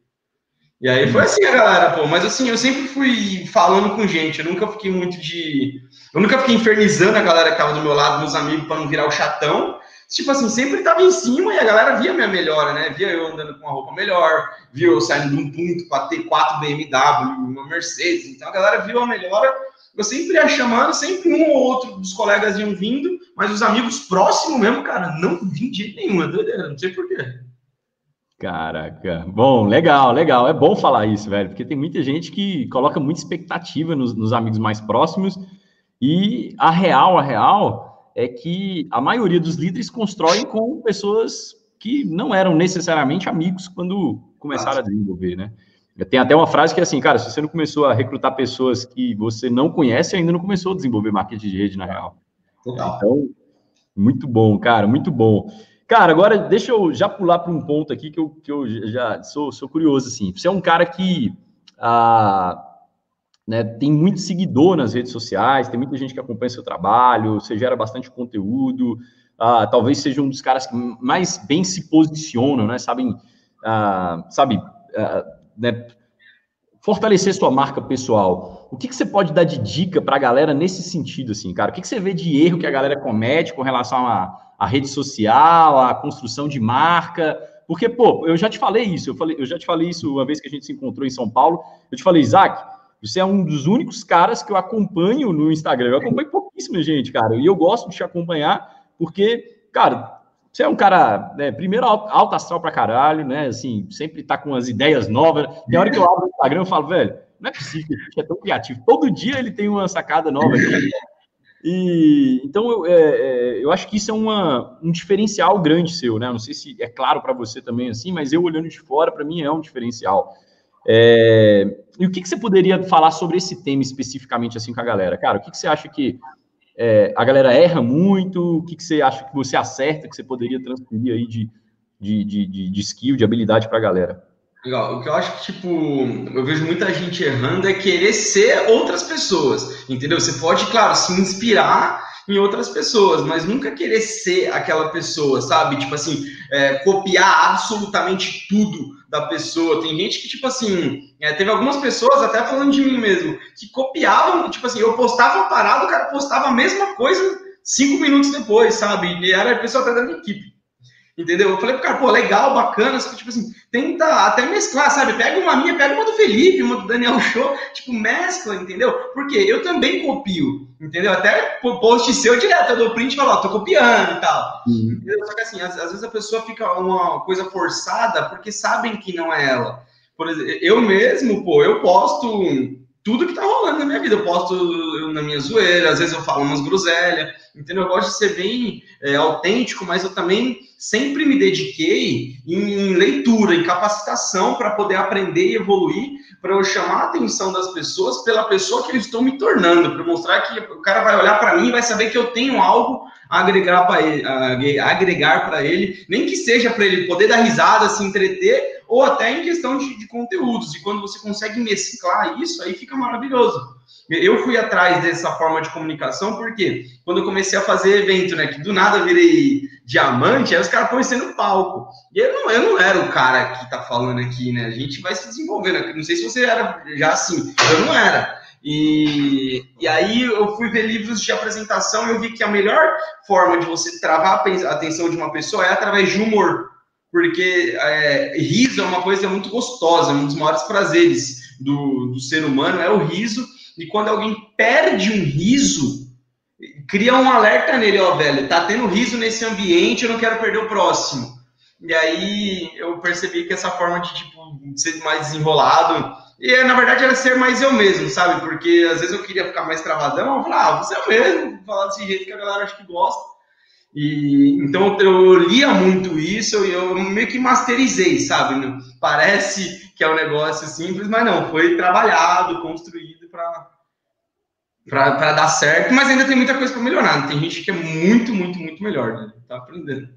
E aí foi assim a galera, pô, mas assim, eu sempre fui falando com gente, eu nunca fiquei muito de... Eu nunca fiquei infernizando a galera que tava do meu lado, meus amigos, para não virar o chatão, tipo assim, sempre estava em cima e a galera via minha melhora, né? Via eu andando com uma roupa melhor, via eu saindo de um ponto para ter quatro BMW, uma Mercedes. Então a galera viu a melhora. Eu sempre ia chamando, sempre um ou outro dos colegas iam vindo, mas os amigos próximos mesmo, cara, não vim de jeito nenhum, é doideira, não sei porquê. Caraca, bom, legal, legal. É bom falar isso, velho, porque tem muita gente que coloca muita expectativa nos, nos amigos mais próximos e a real, a real, é que a maioria dos líderes constroem com pessoas que não eram necessariamente amigos quando começaram a desenvolver, né? Tem até uma frase que é assim, cara, se você não começou a recrutar pessoas que você não conhece, ainda não começou a desenvolver marketing de rede na real. Total. Então, muito bom, cara, muito bom. Cara, agora deixa eu já pular para um ponto aqui que eu, que eu já sou, sou curioso, assim. Você é um cara que ah, né, tem muito seguidor nas redes sociais, tem muita gente que acompanha seu trabalho, você gera bastante conteúdo, ah, talvez seja um dos caras que mais bem se posicionam, né, sabem, ah, sabe, ah, né, fortalecer sua marca pessoal. O que, que você pode dar de dica para a galera nesse sentido, assim, cara? O que, que você vê de erro que a galera comete com relação à, rede social, à construção de marca? Porque, pô, eu já te falei isso, eu, falei, eu já te falei isso uma vez que a gente se encontrou em São Paulo, eu te falei, Isaac, você é um dos únicos caras que eu acompanho no Instagram. Eu acompanho pouquíssima gente, cara. E eu gosto de te acompanhar porque, cara, você é um cara, né, primeiro, alto astral pra caralho, né? Assim, sempre tá com as ideias novas. Tem hora que eu abro o Instagram e falo, velho, não é possível é tão criativo. Todo dia ele tem uma sacada nova aqui. E, então, eu, é, é, eu acho que isso é uma, um diferencial grande seu, né? Não sei se é claro para você também assim, mas eu olhando de fora, para mim é um diferencial. É, e o que, que, você poderia falar sobre esse tema especificamente assim com a galera? Cara, o que, que você acha que é, a galera erra muito? O que, que, você acha que você acerta, que você poderia transferir aí de, de, de, de skill, de habilidade para a galera? Legal. O que eu acho que, tipo, eu vejo muita gente errando é querer ser outras pessoas, entendeu? Você pode, claro, se inspirar em outras pessoas, mas nunca querer ser aquela pessoa, sabe? Tipo assim, é, copiar absolutamente tudo da pessoa. Tem gente que, tipo assim, é, teve algumas pessoas, até falando de mim mesmo, que copiavam, tipo assim, eu postava uma parada, o cara postava a mesma coisa cinco minutos depois, sabe? E era a pessoa até da minha equipe. Entendeu? Eu falei pro cara, pô, legal, bacana, só que, tipo assim, tenta até mesclar, sabe? Pega uma minha, pega uma do Felipe, uma do Daniel Show, tipo, mescla, entendeu? Porque eu também copio, entendeu? Até post seu direto, eu dou print e falo, ó, tô copiando e tal. Uhum. Só que assim, às, às, vezes a pessoa fica uma coisa forçada porque sabem que não é ela. Por exemplo, eu mesmo, pô, eu posto tudo que tá rolando na minha vida. Eu posto na minha zoeira, às vezes eu falo umas groselhas, entendeu? Eu gosto de ser bem é, autêntico, mas eu também sempre me dediquei em leitura, em capacitação para poder aprender e evoluir, para eu chamar a atenção das pessoas pela pessoa que eles estão me tornando, para mostrar que o cara vai olhar para mim e vai saber que eu tenho algo a agregar para ele, agregar para ele, nem que seja para ele poder dar risada, se entreter, ou até em questão de, de conteúdos. E quando você consegue mesclar isso, aí fica maravilhoso. Eu fui atrás dessa forma de comunicação porque quando eu comecei a fazer evento, né, que do nada eu virei diamante, aí os caras conhecendo no palco. E eu não, eu não era o cara que tá falando aqui, né? A gente vai se desenvolvendo. Não sei se você era já assim, eu não era. E, e aí eu fui ver livros de apresentação e eu vi que a melhor forma de você travar a atenção de uma pessoa é através de humor porque é, riso é uma coisa muito gostosa, um dos maiores prazeres do, do ser humano é o riso, e quando alguém perde um riso, cria um alerta nele, ó, velho, tá tendo riso nesse ambiente, eu não quero perder o próximo. E aí eu percebi que essa forma de, tipo, ser mais desenrolado, e na verdade era ser mais eu mesmo, sabe? Porque às vezes eu queria ficar mais travadão, eu falava, ah, você é mesmo, falar desse jeito que a galera acha que gosta. E, então eu lia muito isso e eu meio que masterizei, sabe? Parece que é um negócio simples, mas não, foi trabalhado, construído para dar certo, mas ainda tem muita coisa para melhorar. Tem gente que é muito, muito, muito melhor, né? Tá aprendendo.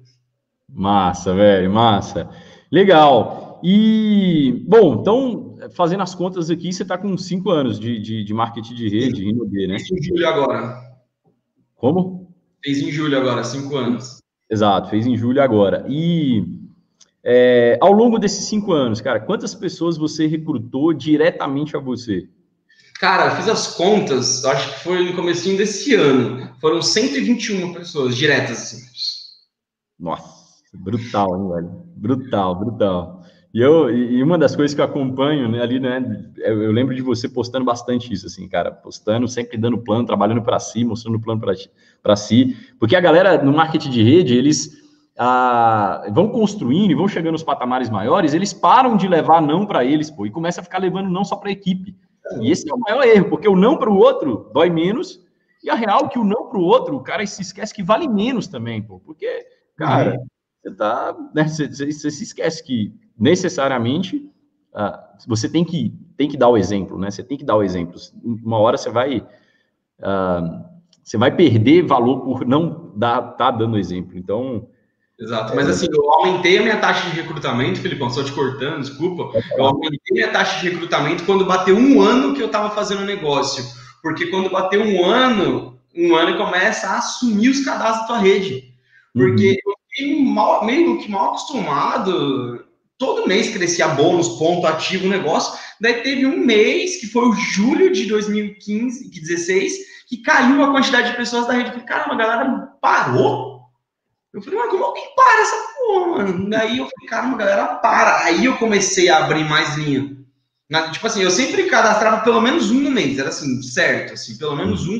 Massa, velho, massa. Legal. E, bom, então, fazendo as contas aqui, você está com cinco anos de, de, de marketing de rede, Rinode, né? Isso em julho agora. Como? Fez em julho agora, cinco anos. Exato, fez em julho agora. E é, ao longo desses cinco anos, cara, quantas pessoas você recrutou diretamente a você? Cara, eu fiz as contas, acho que foi no comecinho desse ano. Foram 121 pessoas diretas, assim. Nossa, brutal, hein, velho? Brutal, brutal. E, eu, e uma das coisas que eu acompanho né, ali, né, eu, eu, lembro de você postando bastante isso, assim, cara, postando, sempre dando plano, trabalhando para si, mostrando o plano para si, porque a galera no marketing de rede, eles ah, vão construindo e vão chegando nos patamares maiores, eles param de levar não para eles, pô, e começa a ficar levando não só para a equipe. E esse é o maior erro, porque o não para o outro dói menos, e a real é que o não para o outro, o cara se esquece que vale menos também, pô, porque, cara, uhum. você tá, né, você, você se esquece que necessariamente uh, você tem que, tem que dar o exemplo, né? Você tem que dar o exemplo. Uma hora você vai uh, você vai perder valor por não dar tá dando exemplo. Então Exato, mas assim, eu aumentei a minha taxa de recrutamento, Filipão, só te cortando, desculpa. Eu aumentei a minha taxa de recrutamento quando bateu um ano que eu estava fazendo o negócio. Porque quando bateu um ano, um ano começa a assumir os cadastros da tua rede. Porque uhum. eu fiquei mal, meio que mal acostumado todo mês crescia bônus, ponto ativo, negócio. Daí teve um mês, que foi o julho de 2015, 16, que caiu a quantidade de pessoas da rede. Falei, caramba, a galera parou? Eu falei, mas como que para essa porra, mano? Daí eu falei, caramba, galera para. Aí eu comecei a abrir mais linha. Na, tipo assim, eu sempre cadastrava pelo menos um no mês, era assim, certo, assim, pelo menos um.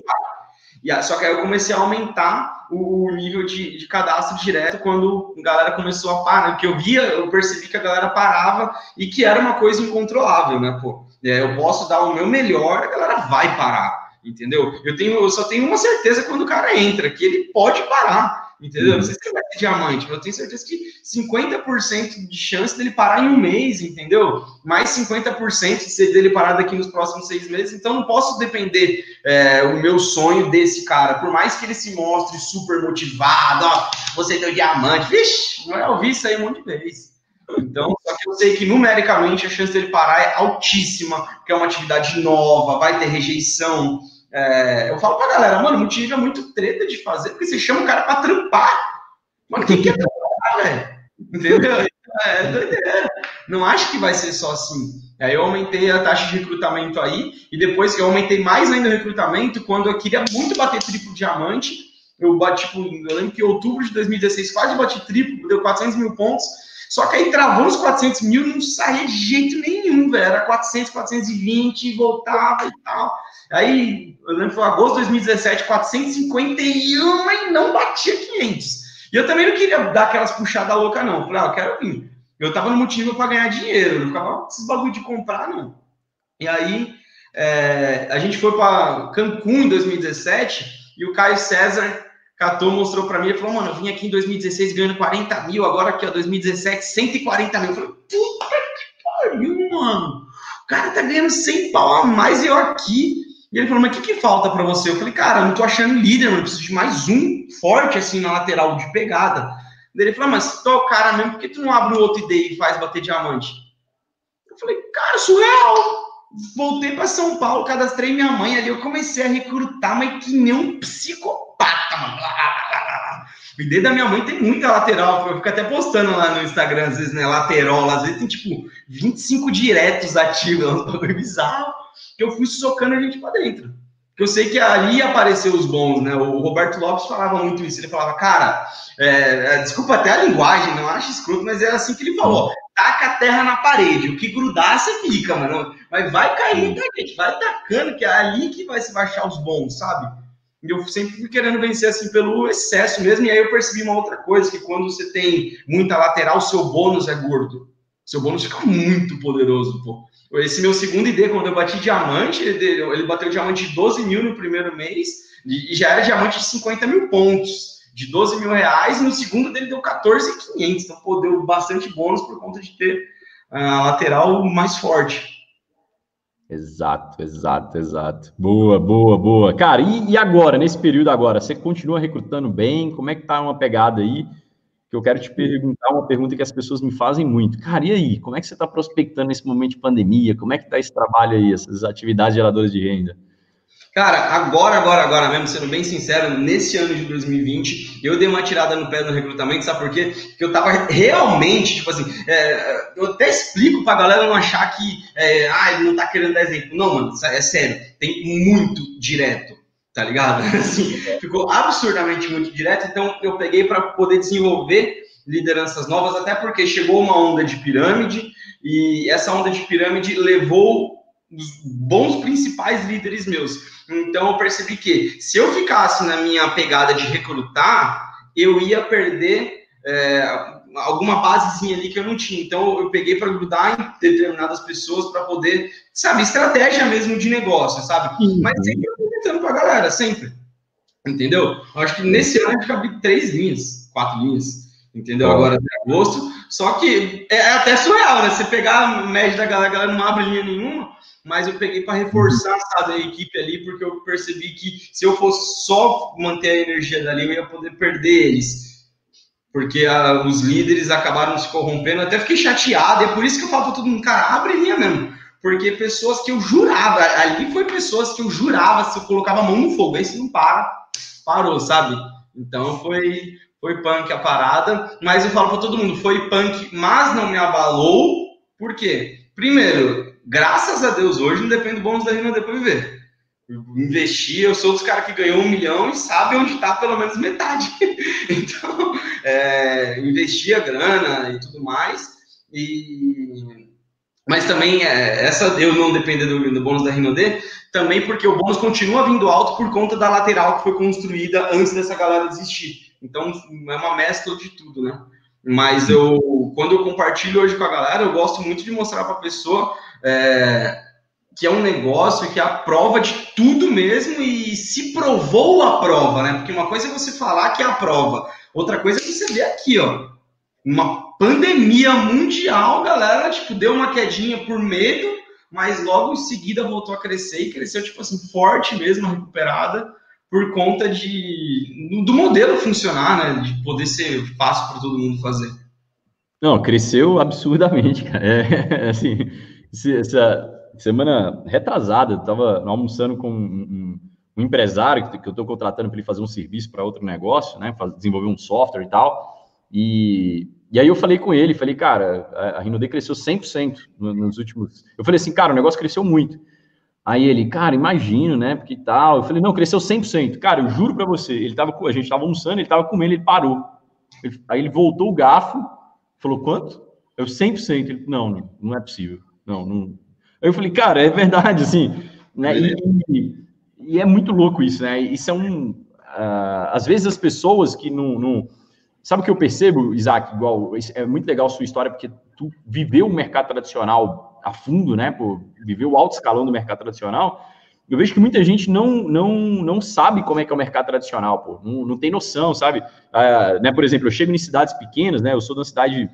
E, só que aí eu comecei a aumentar o nível de, de cadastro direto quando a galera começou a parar, porque eu via, eu percebi que a galera parava e que era uma coisa incontrolável, né, pô? É, eu posso dar o meu melhor, a galera vai parar, entendeu? Eu tenho, eu só tenho uma certeza quando o cara entra, que ele pode parar. Entendeu? Não sei se vai ter diamante, mas eu tenho certeza que 50% de chance dele parar em um mês, entendeu? Mais 50% de dele parar daqui nos próximos seis meses. Então, não posso depender é, o meu sonho desse cara. Por mais que ele se mostre super motivado, ó, você deu diamante. Vixe, eu ouvi isso aí um monte de vezes. Então, só que eu sei que numericamente a chance dele parar é altíssima, porque é uma atividade nova, vai ter rejeição. É, eu falo pra galera, mano, multinível é muito treta de fazer, porque você chama o cara pra trampar. Mano, quem quer trampar, velho? Entendeu? É, é doideira. Não acho que vai ser só assim. Aí eu aumentei a taxa de recrutamento aí, e depois eu aumentei mais ainda o recrutamento quando eu queria muito bater triplo diamante. Eu bati, tipo, eu lembro que em outubro de 2016 quase bati triplo, deu 400 mil pontos. Só que aí travou os 400 mil, não saía de jeito nenhum, velho. Era 400, 420, voltava e tal. Aí, eu lembro que foi agosto de 2017, 451 e não batia 500. E eu também não queria dar aquelas puxadas loucas, não. Falei, ah, eu quero vir. Eu tava no motivo para ganhar dinheiro, não ficava com esses bagulho de comprar, não. E aí, é, a gente foi para Cancún em 2017 e o Caio César catou, mostrou para mim e falou: Mano, eu vim aqui em 2016 ganhando 40 mil, agora aqui, ó, 2017, 140 mil. Eu falei: Puta que pariu, mano. O cara tá ganhando 100 pau a mais e eu aqui. E ele falou, mas o que, que falta para você? Eu falei, cara, eu não tô achando líder, mano, preciso de mais um forte, assim, na lateral de pegada. Ele falou, mas tu é o cara mesmo, por que tu não abre o outro ID e faz bater diamante? Eu falei, cara, surreal. Voltei para São Paulo, cadastrei minha mãe ali, eu comecei a recrutar, mas que nem um psicopata, mano. O ID da minha mãe tem muita lateral, eu fico até postando lá no Instagram, às vezes, né, lateral, às vezes tem, tipo, 25 diretos ativos, é um bagulho bizarro que eu fui socando a gente para dentro. Que eu sei que ali apareceu os bons, né? O Roberto Lopes falava muito isso. Ele falava, cara, é, é, desculpa até a linguagem, não acho escroto, mas era assim que ele falou: taca a terra na parede, o que grudar você fica, mano. Mas vai cair muita gente, vai tacando, que é ali que vai se baixar os bons, sabe? E eu sempre fui querendo vencer assim pelo excesso mesmo. E aí eu percebi uma outra coisa: que quando você tem muita lateral, seu bônus é gordo. Seu bônus fica muito poderoso, pô. Esse meu segundo ID, quando eu bati diamante, ele, ele bateu diamante de 12 mil no primeiro mês e já era diamante de 50 mil pontos, de 12 mil reais, e no segundo dele deu 14,500. Então, pô, deu bastante bônus por conta de ter a lateral mais forte. Exato, exato, exato. Boa, boa, boa. Cara, e, e agora, nesse período agora, você continua recrutando bem? Como é que tá uma pegada aí? Que eu quero te perguntar uma pergunta que as pessoas me fazem muito. Cara, e aí? Como é que você está prospectando nesse momento de pandemia? Como é que está esse trabalho aí, essas atividades geradoras de renda? Cara, agora, agora, agora mesmo, sendo bem sincero, nesse ano de 2020, eu dei uma tirada no pé no recrutamento, sabe por quê? Porque eu tava realmente, tipo assim, é, eu até explico pra galera não achar que, é, ah, ele não tá querendo dar exemplo. Não, mano, é sério, tem muito direto tá ligado? Assim, ficou absurdamente muito direto, então eu peguei para poder desenvolver lideranças novas, até porque chegou uma onda de pirâmide e essa onda de pirâmide levou os bons principais líderes meus. Então eu percebi que se eu ficasse na minha pegada de recrutar, eu ia perder é, alguma basezinha ali que eu não tinha. Então eu peguei para grudar em determinadas pessoas para poder, sabe, estratégia mesmo de negócio, sabe? Uhum. Mas sempre comentando com a galera, sempre. Entendeu? Eu acho que nesse ano a gente abrir três linhas, quatro linhas. Entendeu? Agora até agosto. Só que é, é até surreal, né? Você pegar a média da galera, a galera não abre linha nenhuma, mas eu peguei para reforçar sabe, a equipe ali, porque eu percebi que se eu fosse só manter a energia dali, eu ia poder perder eles porque a, os líderes acabaram se corrompendo. Eu até fiquei chateado, é por isso que eu falo para todo mundo, cara, abre linha mesmo. Porque pessoas que eu jurava, ali foi pessoas que eu jurava, se eu colocava a mão no fogo, aí se não para, parou, sabe? Então foi, foi punk a parada, mas eu falo para todo mundo, foi punk, mas não me abalou, por quê? Primeiro, graças a Deus, hoje não depende do bônus da rima depois viver investir, eu sou dos caras que ganhou um milhão e sabe onde está pelo menos metade. então, é, investir a grana e tudo mais. E Mas também, é, essa eu não depender do, do bônus da Rinode, também porque o bônus continua vindo alto por conta da lateral que foi construída antes dessa galera desistir. Então, é uma mescla de tudo, né? Mas eu, quando eu compartilho hoje com a galera, eu gosto muito de mostrar para a pessoa é, que é um negócio que é a prova de tudo mesmo e se provou a prova, né? Porque uma coisa é você falar que é a prova, outra coisa é você ver aqui, ó. Uma pandemia mundial, galera, tipo, deu uma quedinha por medo, mas logo em seguida voltou a crescer e cresceu, tipo assim, forte mesmo, recuperada por conta de do modelo funcionar, né? De poder ser fácil para todo mundo fazer. Não, cresceu absurdamente, cara. É, assim, essa semana retrasada, eu estava almoçando com um, um empresário que eu estou contratando para ele fazer um serviço para outro negócio, né? Desenvolver um software e tal. E, e aí eu falei com ele, falei, cara, a Rinode cresceu 100% nos últimos... Eu falei assim, cara, o negócio cresceu muito. Aí ele, cara, imagino, né? Porque tal. Eu falei, não, cresceu 100%. Cara, eu juro para você, ele tava, a gente tava almoçando, ele tava comendo, ele parou. Ele, aí ele voltou o garfo, falou, quanto? Eu, 100%. Ele, não, não, não é possível. Não, não. Aí eu falei, cara, é verdade, assim, né? E, e é muito louco isso, né? Isso é um. Uh, às vezes as pessoas que não, não. Sabe o que eu percebo, Isaac? Igual, é muito legal a sua história, porque tu viveu o mercado tradicional a fundo, né, por viver o alto escalão do mercado tradicional, eu vejo que muita gente não, não, não sabe como é que é o mercado tradicional, pô, não, não tem noção, sabe? Uh, né, por exemplo, eu chego em cidades pequenas, né, eu sou de uma cidade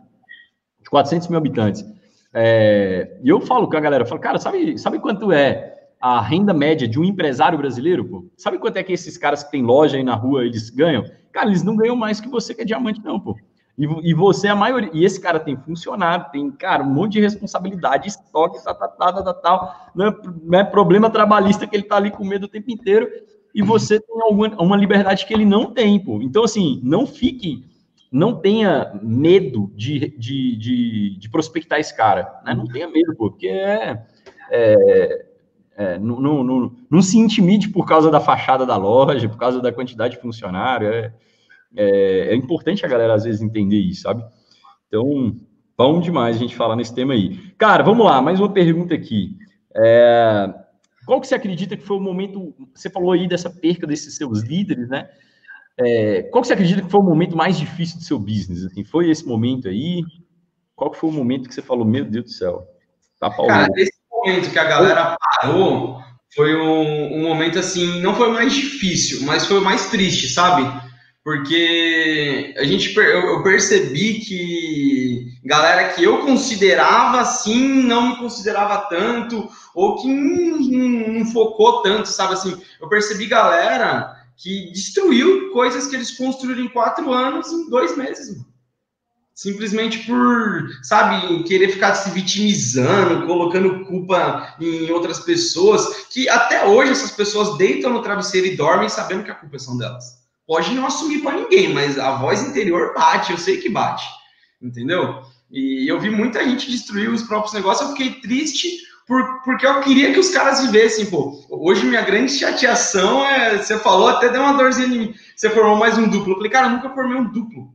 de 400 mil habitantes, é, e eu falo com a galera, eu falo, cara, sabe, sabe quanto é a renda média de um empresário brasileiro, pô? Sabe quanto é que esses caras que têm loja aí na rua, eles ganham? Cara, eles não ganham mais que você que é diamante, não, pô. E, e você é a maioria. E esse cara tem funcionário, tem, cara, um monte de responsabilidade, estoque, tal, tal, tal, tal, tal não, é, não é problema trabalhista que ele tá ali com medo o tempo inteiro. E você tem alguma, uma liberdade que ele não tem, pô. Então, assim, não fique, não tenha medo de, de, de, de prospectar esse cara. Né? Não tenha medo, pô, porque é, é é, não, não, não, não, se intimide por causa da fachada da loja, por causa da quantidade de funcionário. É, é, é, importante a galera, às vezes, entender isso, sabe? Então, bom demais a gente falar nesse tema aí. Cara, vamos lá, mais uma pergunta aqui. É, qual que você acredita que foi o momento, você falou aí dessa perca desses seus líderes, né? É, qual que você acredita que foi o momento mais difícil do seu business? Assim, foi esse momento aí? Qual que foi o momento que você falou, meu Deus do céu, tá Cara, esse momento que a galera parou foi um, um momento assim, não foi mais difícil, mas foi mais triste, sabe? porque a gente eu percebi que galera que eu considerava assim não me considerava tanto ou que não, não, não, focou tanto, sabe assim? Eu percebi galera que destruiu coisas que eles construíram em quatro anos em dois meses, mano. Simplesmente por, sabe, querer ficar se vitimizando, colocando culpa em outras pessoas, que até hoje essas pessoas deitam no travesseiro e dormem sabendo que a culpa são delas pode não assumir para ninguém, mas a voz interior bate, eu sei que bate, entendeu? E eu vi muita gente destruir os próprios negócios, eu fiquei triste por, porque eu queria que os caras vivessem, pô. Hoje minha grande chateação é, você falou, até deu uma dorzinha em mim, você formou mais um duplo. Eu falei, cara, eu nunca formei um duplo,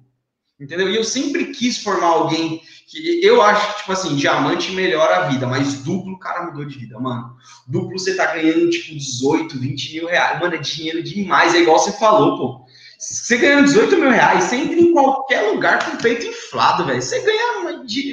entendeu? E eu sempre quis formar alguém que eu acho que, tipo assim, diamante melhora a vida, mas duplo, o cara mudou de vida, mano. Duplo você tá ganhando, tipo, 18, 20 mil reais. Mano, é dinheiro demais. É igual você falou, pô. Você ganhando 18 mil reais, você entra em qualquer lugar com o peito inflado, velho. Você ganha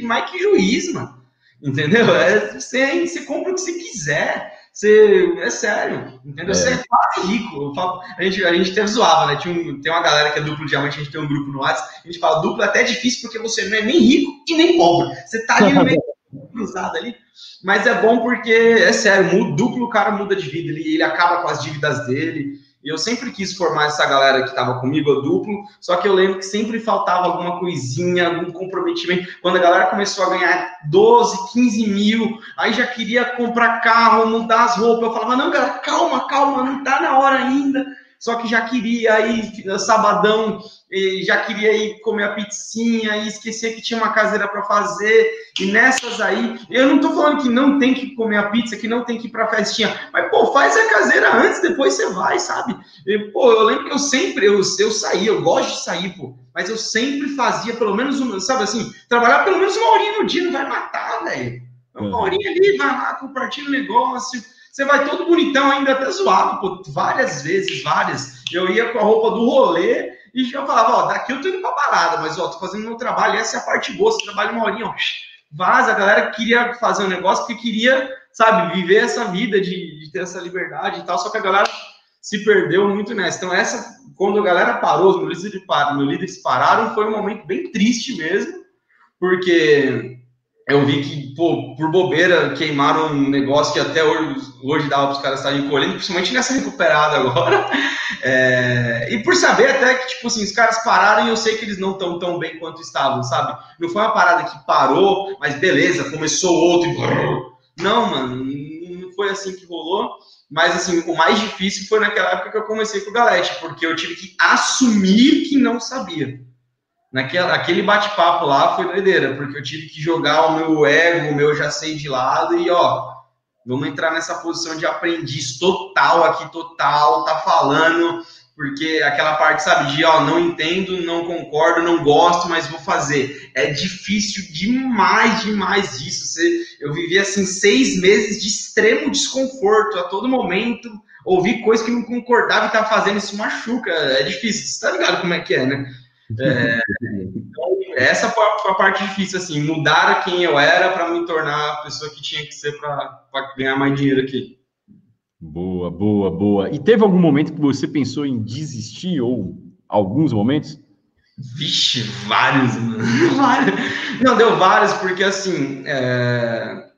mais que juiz, mano. Entendeu? É, você, você compra o que você quiser. Você, é sério, entendeu? É. Você é quase rico. Falo, a, gente, a gente até zoava, né? Tinha um, tem uma galera que é duplo diamante, a gente tem um grupo no WhatsApp, a gente fala duplo é até difícil porque você não é nem rico e nem pobre. Você tá ali no meio cruzado ali. Mas é bom porque, é sério, duplo o cara muda de vida, ele, ele acaba com as dívidas dele. E eu sempre quis formar essa galera que estava comigo, a duplo, só que eu lembro que sempre faltava alguma coisinha, algum comprometimento. Quando a galera começou a ganhar 12, 15 mil, aí já queria comprar carro, mudar as roupas. Eu falava, não, galera, calma, calma, não tá na hora ainda. Só que já queria ir sabadão e já queria ir comer a pizzinha e esquecer que tinha uma caseira para fazer. E nessas aí, eu não tô falando que não tem que comer a pizza, que não tem que ir pra festinha, mas pô, faz a caseira antes, depois você vai, sabe? E, pô, eu lembro que eu sempre, eu, eu saía, eu gosto de sair, pô, mas eu sempre fazia pelo menos uma, sabe assim, trabalhar pelo menos uma horinha no dia, não vai matar, velho. Uma horinha ali, vai lá, compartilha o negócio. Você vai todo bonitão, ainda até zoado, pô, várias vezes, várias. Eu ia com a roupa do rolê e já falava, ó, daqui eu tô indo pra balada, mas ó, tô fazendo meu trabalho, essa é a parte boa, você trabalha uma horinha, ó, vaza. A galera queria fazer um negócio porque queria, sabe, viver essa vida de, de ter essa liberdade e tal, só que a galera se perdeu muito nessa. Então, essa, quando a galera parou, os meus líderes, meus líderes pararam, foi um momento bem triste mesmo, porque eu vi que, pô, por bobeira, queimaram um negócio que até hoje, hoje dava para os caras estarem colhendo, principalmente nessa recuperada agora. É, e por saber até que, tipo assim, os caras pararam e eu sei que eles não estão tão bem quanto estavam, sabe? Não foi uma parada que parou, mas beleza, começou outro e... Não, mano, não foi assim que rolou. Mas, assim, o mais difícil foi naquela época que eu comecei com o Galete, porque eu tive que assumir que não sabia. Naquela, aquele bate-papo lá foi doideira, porque eu tive que jogar o meu ego, o meu já sei de lado e, ó, vamos entrar nessa posição de aprendiz total aqui, total, tá falando, porque aquela parte, sabe, de, ó, não entendo, não concordo, não gosto, mas vou fazer. É difícil demais, demais isso. Você, eu vivi, assim, seis meses de extremo desconforto a todo momento, ouvir coisa que não concordava e tá fazendo, isso machuca, é difícil. Você tá ligado como é que é, né? É, então, essa foi a, foi a, parte difícil, assim, mudar quem eu era para me tornar a pessoa que tinha que ser para ganhar mais dinheiro aqui. Boa, boa, boa. E teve algum momento que você pensou em desistir, ou alguns momentos? Vixe, vários, mano. Não, deu vários, porque assim, é...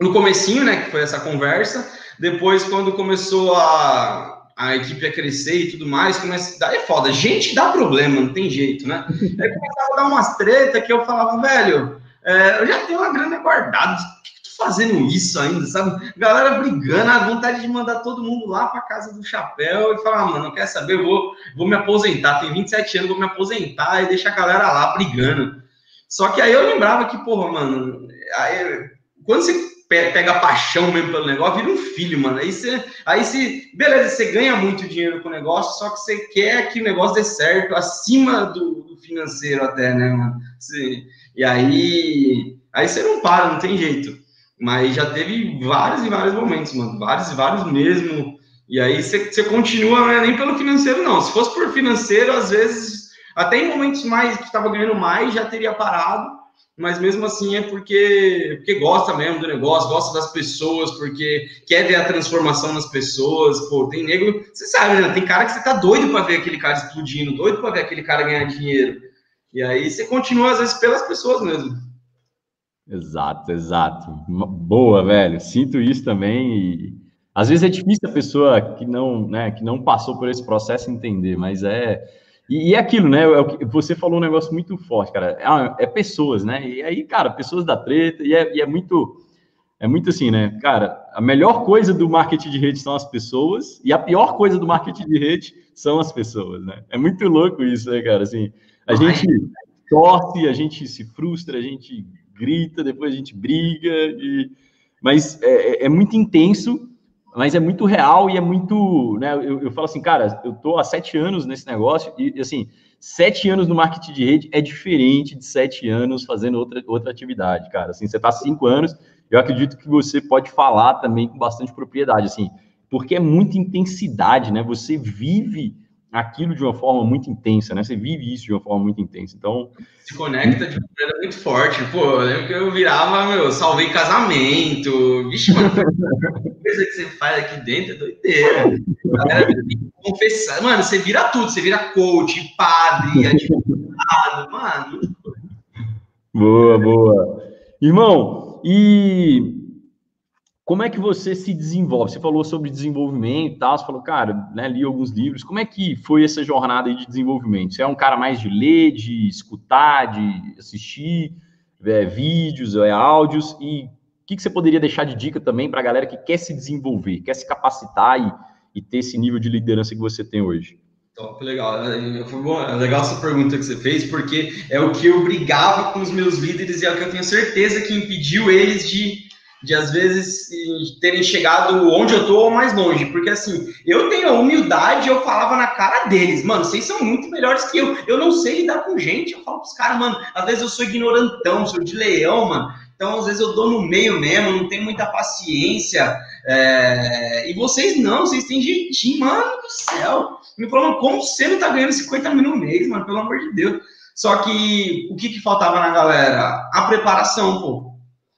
no comecinho, né, que foi essa conversa, depois quando começou a, a equipe a crescer e tudo mais, começa, daí é foda. Gente dá problema, não tem jeito, né? Aí começava a dar umas treta que eu falava, velho, é, eu já tenho uma grana guardada, que, que tô fazendo isso ainda, sabe? Galera brigando, a vontade de mandar todo mundo lá pra casa do chapéu e falar, ah, mano, quer saber, eu vou, vou me aposentar, tenho 27 anos, vou me aposentar e deixar a galera lá brigando. Só que aí eu lembrava que, porra, mano, aí, quando você pega paixão mesmo pelo negócio, vira um filho, mano. Aí você, aí você, beleza, você ganha muito dinheiro com o negócio, só que você quer que o negócio dê certo acima do, do financeiro até, né, mano? Você, e aí, aí você não para, não tem jeito. Mas já teve vários e vários momentos, mano, vários e vários mesmo. E aí você, você continua, não é nem pelo financeiro, não. Se fosse por financeiro, às vezes, até em momentos mais que estava ganhando mais, já teria parado mas mesmo assim é porque, porque gosta mesmo do negócio, gosta das pessoas, porque quer ver a transformação nas pessoas. Pô, tem nego, você sabe, né? Tem cara que você tá doido para ver aquele cara explodindo, doido para ver aquele cara ganhar dinheiro. E aí você continua, às vezes, pelas pessoas mesmo. Exato, exato. Boa, velho. Sinto isso também. E às vezes é difícil a pessoa que não, né, que não passou por esse processo entender, mas é e, e é aquilo, né? É você falou um negócio muito forte, cara. É, é, pessoas, né? E aí, cara, pessoas da treta, e é, e é muito. É muito assim, né? Cara, a melhor coisa do marketing de rede são as pessoas, e a pior coisa do marketing de rede são as pessoas, né? É muito louco isso, né, cara? Assim, a gente torce, a gente se frustra, a gente grita, depois a gente briga, e... mas é, é, é muito intenso mas é muito real e é muito, né? Eu, eu falo assim, cara, eu tô há sete anos nesse negócio e assim, sete anos no marketing de rede é diferente de sete anos fazendo outra, outra atividade, cara. Assim, você tá cinco anos, eu acredito que você pode falar também com bastante propriedade, assim, porque é muita intensidade, né? Você vive aquilo de uma forma muito intensa, né? Você vive isso de uma forma muito intensa. Então. Se conecta de maneira muito forte. Pô, eu lembro que eu virava, meu, salvei casamento. Vixe, mano, coisa que você faz aqui dentro é doideira. Galera, confessar. Mano, você vira tudo. Você vira coach, padre, advogado, mano. Boa, boa. Irmão, e como é que você se desenvolve? Você falou sobre desenvolvimento e tal, você falou, cara, né, li alguns livros. Como é que foi essa jornada de desenvolvimento? Você é um cara mais de ler, de escutar, de assistir é, vídeos, é, áudios? E o que, que, você poderia deixar de dica também para a galera que quer se desenvolver, quer se capacitar e, e, ter esse nível de liderança que você tem hoje? Top, legal. É, foi bom, é legal essa pergunta que você fez, porque é o que eu brigava com os meus líderes e é o que eu tenho certeza que impediu eles de de às vezes terem chegado onde eu tô ou mais longe, porque assim, eu tenho a humildade, eu falava na cara deles, mano, vocês são muito melhores que eu, eu não sei lidar com gente, eu falo pros caras, mano, às vezes eu sou ignorantão, sou de leão, mano, Então, às vezes, eu dou no meio mesmo, não tenho muita paciência. É... E vocês não, vocês têm jeitinho, mano do céu. Me falam, como você não tá ganhando 50 mil no mês, mano? Pelo amor de Deus. Só que o que, que faltava na galera? A preparação, pô.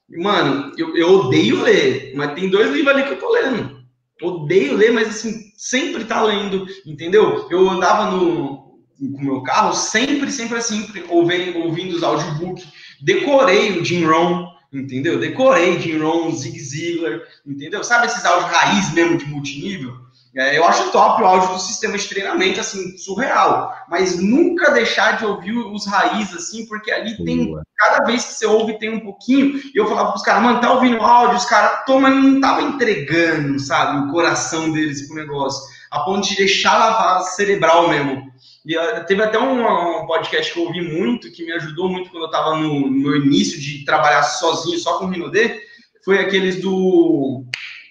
Mano, eu, eu odeio ler, mas tem dois livros ali que eu tô lendo. Odeio ler, mas assim, sempre tá lendo, entendeu? Eu andava no com o meu carro, sempre, sempre assim, ouvindo, ouvindo os audiobooks, decorei o Jim Rohn, entendeu? Decorei Jim Rohn, Zig Ziglar, entendeu? Sabe esses áudios raiz mesmo de multinível? É, eu acho top o áudio do sistema de treinamento, assim, surreal. Mas nunca deixar de ouvir os raízes, assim, porque ali tem. Cada vez que você ouve, tem um pouquinho. E eu falava pros caras, mano, tá ouvindo áudio? Os caras, toma, não tava entregando, sabe, o coração deles pro negócio. A ponto de deixar lavar cerebral mesmo. E uh, teve até um, um, podcast que eu ouvi muito, que me ajudou muito quando eu tava no, no início de trabalhar sozinho, só com o Rinodê. Foi aqueles do,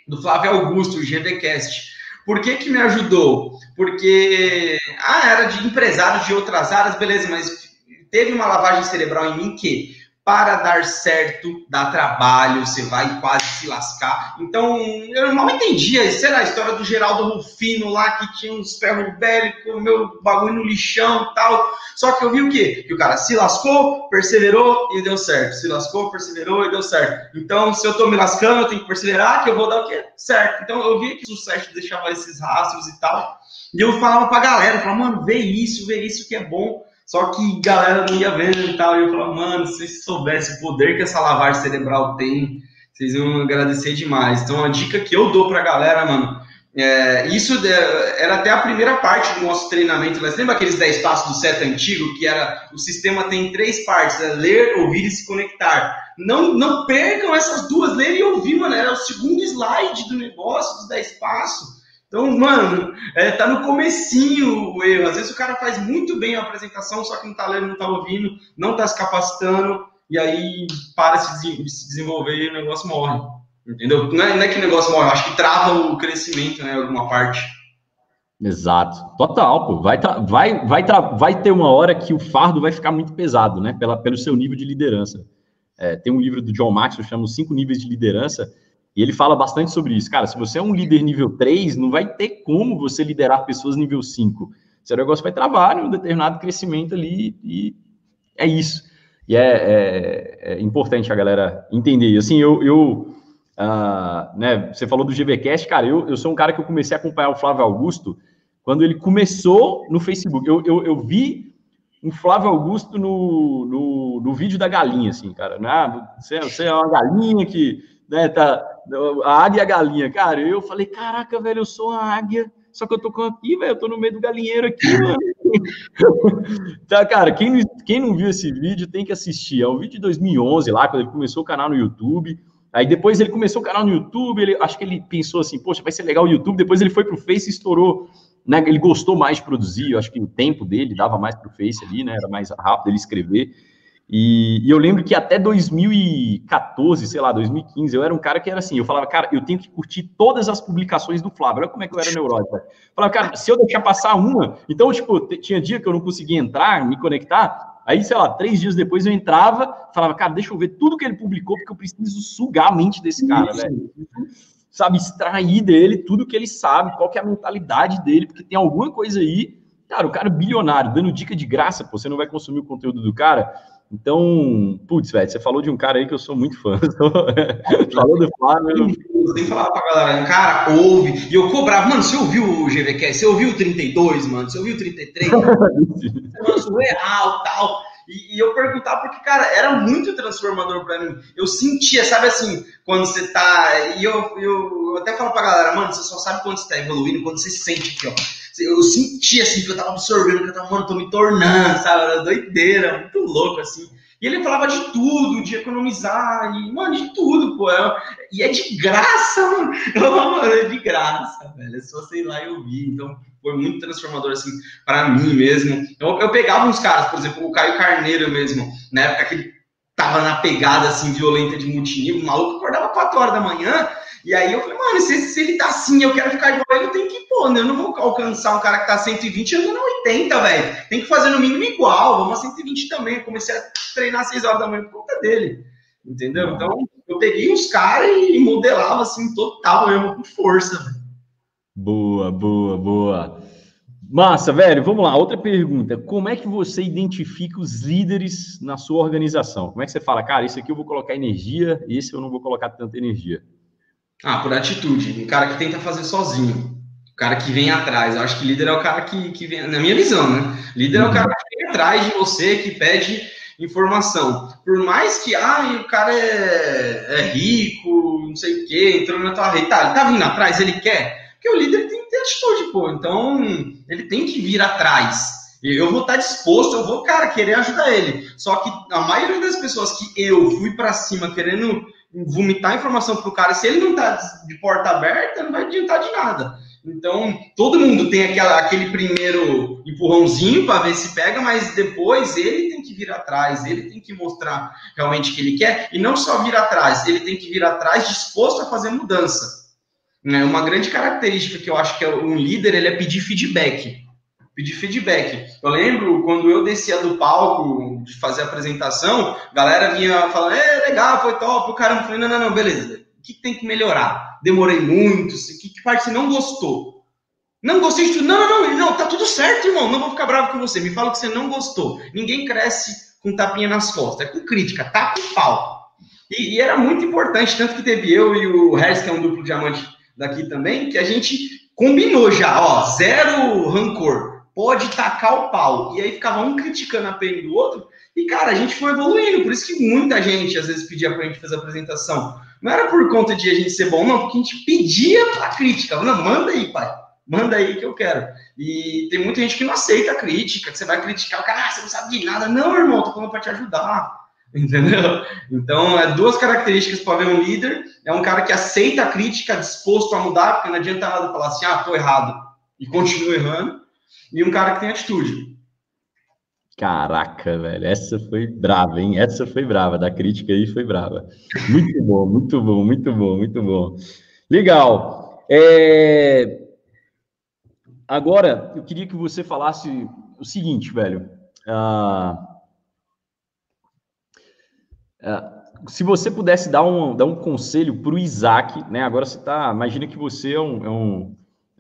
do Flávio Augusto, o GVCast por que, que me ajudou? Porque, ah, era de empresários de outras áreas, beleza, mas teve uma lavagem cerebral em mim que para dar certo, dá trabalho, você vai quase se lascar. Então, eu não entendia, será a história do Geraldo Rufino lá, que tinha uns ferros velhos, com o meu bagulho no lixão e tal. Só que eu vi o quê? Que o cara se lascou, perseverou e deu certo. Se lascou, perseverou e deu certo. Então, se eu tô me lascando, eu tenho que perseverar, que eu vou dar o quê? Certo. Então, eu vi que o sucesso deixava esses rastros e tal. E eu falava pra galera, falava, mano, vê isso, vê isso que é bom. Só que galera não ia vendo e tal. E eu falava, mano, se vocês soubessem o poder que essa lavagem cerebral tem, vocês iam agradecer demais. Então, a dica que eu dou pra galera, mano, é, isso era até a primeira parte do nosso treinamento. Mas lembra aqueles 10 passos do CETA antigo, que era o sistema tem três partes: é ler, ouvir e se conectar. Não, não percam essas duas, ler e ouvir, mano. Era o segundo slide do negócio, dos 10 passos. Então, mano, é, tá no comecinho o erro. Às vezes o cara faz muito bem a apresentação, só que não tá lendo, não tá ouvindo, não tá se capacitando, e aí para de se desenvolver e o negócio morre. Entendeu? Não é, não é que o negócio morre, acho que trava o crescimento, né, alguma parte. Exato, total, pô. Vai, vai, vai, vai ter uma hora que o fardo vai ficar muito pesado, né? Pela, pelo seu nível de liderança. É, tem um livro do John Maxwell, chama Cinco Níveis de Liderança, e ele fala bastante sobre isso. Cara, se você é um líder nível 3, não vai ter como você liderar pessoas nível 5. Seu negócio vai travar em um determinado crescimento ali e é isso. E é, é, é importante a galera entender. Assim, eu, eu uh, né, você falou do GBcast, cara, eu, eu sou um cara que eu comecei a acompanhar o Flávio Augusto quando ele começou no Facebook. Eu, eu, eu vi um Flávio Augusto no, no, no vídeo da galinha, assim, cara. Né? Você, você é uma galinha que né, tá, a águia e a galinha. Cara, eu falei, caraca, velho, eu sou uma águia, só que eu tô com aqui, velho, eu tô no meio do galinheiro aqui, mano. tá, cara, quem, quem não viu esse vídeo tem que assistir. É um vídeo de 2011 lá, quando ele começou o canal no YouTube. Aí depois ele começou o canal no YouTube, ele, acho que ele pensou assim, poxa, vai ser legal o YouTube. Depois ele foi pro Face e estourou, né? Ele gostou mais de produzir, acho que o tempo dele dava mais pro Face ali, né? Era mais rápido ele escrever. E, e, eu lembro que até 2014, sei lá, 2015, eu era um cara que era assim, eu falava, cara, eu tenho que curtir todas as publicações do Flávio. Olha como é que eu era neurótico. Falava, cara, se eu deixar passar uma, então, tipo, tinha dia que eu não conseguia entrar, me conectar, aí, sei lá, três dias depois eu entrava, falava, cara, deixa eu ver tudo que ele publicou, porque eu preciso sugar a mente desse cara, velho. Sabe, extrair dele tudo que ele sabe, qual que é a mentalidade dele, porque tem alguma coisa aí, cara, o cara é bilionário, dando dica de graça, pô, você não vai consumir o conteúdo do cara, então, putz, velho, você falou de um cara aí que eu sou muito fã. falou do Flávio. Eu que falar pra galera, cara, ouve. E eu cobrava, mano, você ouviu o GVQ? Você ouviu o 32, mano? Você ouviu o 33? mano, surreal, tal. E, e, eu perguntava porque, cara, era muito transformador para mim. Eu sentia, sabe assim, quando você tá. E eu, eu, eu até falo pra galera, mano, você só sabe quando você tá evoluindo, quando você sente aqui, ó eu sentia assim que eu tava absorvendo, que eu tava, mano, tô me tornando, sabe? Era doideira, muito louco, assim. E ele falava de tudo, de economizar, e, mano, de tudo, pô. É, e é de graça, mano. Eu, mano, é de graça, velho. É só sei lá e ouvir. Então, foi muito transformador, assim, para mim mesmo. Eu, eu pegava uns caras, por exemplo, o Caio Carneiro mesmo, na época que ele tava na pegada, assim, violenta de multinível, o maluco acordava 4 horas da manhã, e aí eu falei, mano, se, se ele tá assim, eu quero ficar igual ele, eu tenho que pôr, né? Eu não vou alcançar um cara que tá 120 andando 80, velho. Tem que fazer no mínimo igual, vamos a 120 também. Eu comecei a treinar às 6 horas da manhã por conta dele. entendeu? Então, eu peguei os caras e modelava assim, total, eu com força. Boa, boa, boa. Massa, velho. Vamos lá. Outra pergunta. Como é que você identifica os líderes na sua organização? Como é que você fala, cara, isso aqui eu vou colocar energia, esse eu não vou colocar tanta energia? Ah, por atitude. Um cara que tenta fazer sozinho. O cara que vem atrás. Eu acho que líder é o cara que, que vem, na minha visão, né? Líder uhum. é o cara que vem atrás de você, que pede informação. Por mais que, ah, o cara é, é rico, não sei o quê, entrou na tua rede. Tá, ele tá vindo atrás, ele quer. Porque o líder tem que ter atitude, pô. Então, ele tem que vir atrás. Eu vou estar disposto, eu vou, cara, querer ajudar ele. Só que a maioria das pessoas que eu fui para cima querendo vomitar informação pro cara, se ele não tá de porta aberta, não vai adiantar de nada. Então, todo mundo tem aquela, aquele primeiro empurrãozinho para ver se pega, mas depois ele tem que vir atrás, ele tem que mostrar realmente o que ele quer, e não só vir atrás, ele tem que vir atrás disposto a fazer mudança. É uma grande característica que eu acho que é um líder, ele é pedir feedback. Pedir feedback. Eu lembro quando eu descia do palco de fazer a apresentação, a galera vinha falando, é legal, foi top, o cara falei, não, não, não, beleza, o que tem que melhorar? demorei muito, que, que parte você não gostou? Não gostei de tudo. Não, não, não, não, tá tudo certo, irmão. Não vou ficar bravo com você. Me fala que você não gostou. Ninguém cresce com tapinha nas costas, é com crítica, tapa o pau. E, e, era muito importante, tanto que teve eu e o Harris, que é um duplo diamante daqui também, que a gente combinou já, ó, zero rancor. Pode tacar o pau. E aí ficava um criticando a pena do outro. E, cara, a gente foi evoluindo. Por isso que muita gente, às vezes, pedia pra gente fazer a apresentação. Não era por conta de a gente ser bom, não, porque a gente pedia a crítica. Não, manda aí, pai. Manda aí que eu quero. E tem muita gente que não aceita a crítica, que você vai criticar o cara, ah, você não sabe de nada. Não, irmão, tô falando para te ajudar. Entendeu? Então, é duas características para ver um líder. É um cara que aceita a crítica, disposto a mudar, porque não adianta nada falar assim, ah, tô errado, e continua errando. E um cara que tem atitude. Caraca, velho, essa foi brava, hein? Essa foi brava, da crítica aí foi brava. Muito bom, muito bom, muito bom, muito bom. Legal. É... Agora, eu queria que você falasse o seguinte, velho. Ah... Ah, se você pudesse dar um, dar um conselho para o Isaac, né? Agora você tá. Imagina que você é um, é um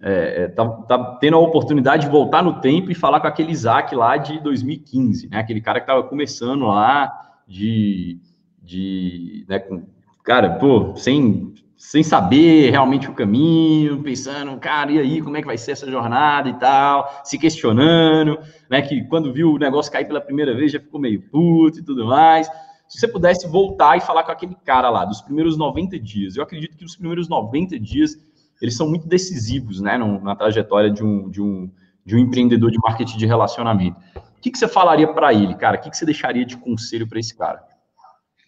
é, é, tá, tá, tendo a oportunidade de voltar no tempo e falar com aquele Isaac lá de 2015, né? Aquele cara que estava começando lá de, de né, com, cara, pô, sem, sem saber realmente o caminho, pensando, cara, e aí, como é que vai ser essa jornada e tal, se questionando, né? Que quando viu o negócio cair pela primeira vez já ficou meio puto e tudo mais. Se você pudesse voltar e falar com aquele cara lá dos primeiros 90 dias, eu acredito que os primeiros 90 dias eles são muito decisivos né, na trajetória de um, de, um, de um empreendedor de marketing de relacionamento. O que, que você falaria para ele, cara? O que, que você deixaria de conselho para esse cara?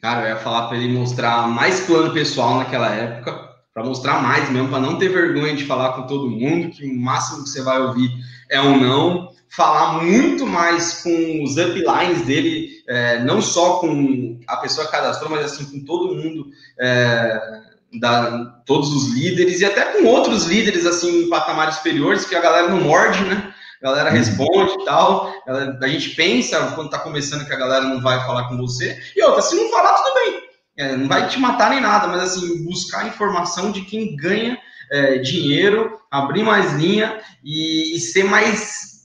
Cara, eu ia falar para ele mostrar mais plano pessoal naquela época, para mostrar mais mesmo, para não ter vergonha de falar com todo mundo, que o máximo que você vai ouvir é um não. Falar muito mais com os uplines dele, é, não só com a pessoa que cadastrou, mas assim com todo mundo. É, da todos os líderes e até com outros líderes assim em patamares superiores que a galera não morde, né? A galera uhum. responde e tal. A gente pensa quando tá começando que a galera não vai falar com você. E outra, se não falar, tudo bem. É, não vai te matar nem nada, mas assim, buscar informação de quem ganha é, dinheiro, abrir mais linha e, e ser mais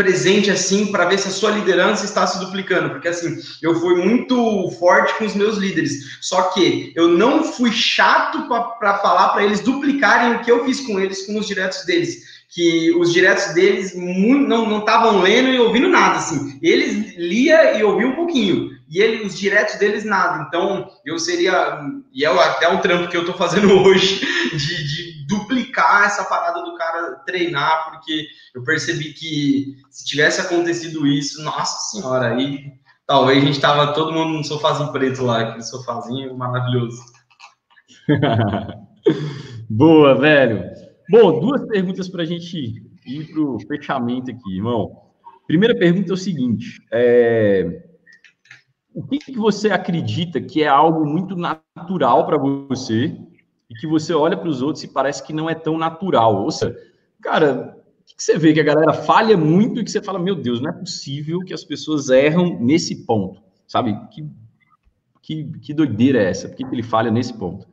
presente assim para ver se a sua liderança está se duplicando, porque assim, eu fui muito forte com os meus líderes, só que eu não fui chato para falar para eles duplicarem o que eu fiz com eles com os diretos deles, que os diretos deles muito, não estavam lendo e ouvindo nada, assim, eles lia e ouvia um pouquinho, e ele, os diretos deles nada, então eu seria, e é até um trampo que eu estou fazendo hoje, de, de duplicar essa parada do cara treinar, porque eu percebi que se tivesse acontecido isso, nossa senhora, aí talvez a gente tava todo mundo no sofazinho preto lá, aquele sofazinho maravilhoso. Boa, velho. Bom, duas perguntas para a gente ir para o fechamento aqui, irmão. Primeira pergunta é o seguinte: é... o que, que você acredita que é algo muito natural para você e que você olha para os outros e parece que não é tão natural. Ou seja, cara, o que você vê que a galera falha muito e que você fala, meu Deus, não é possível que as pessoas erram nesse ponto, sabe? Que, Que, que doideira é essa? Por que ele falha nesse ponto?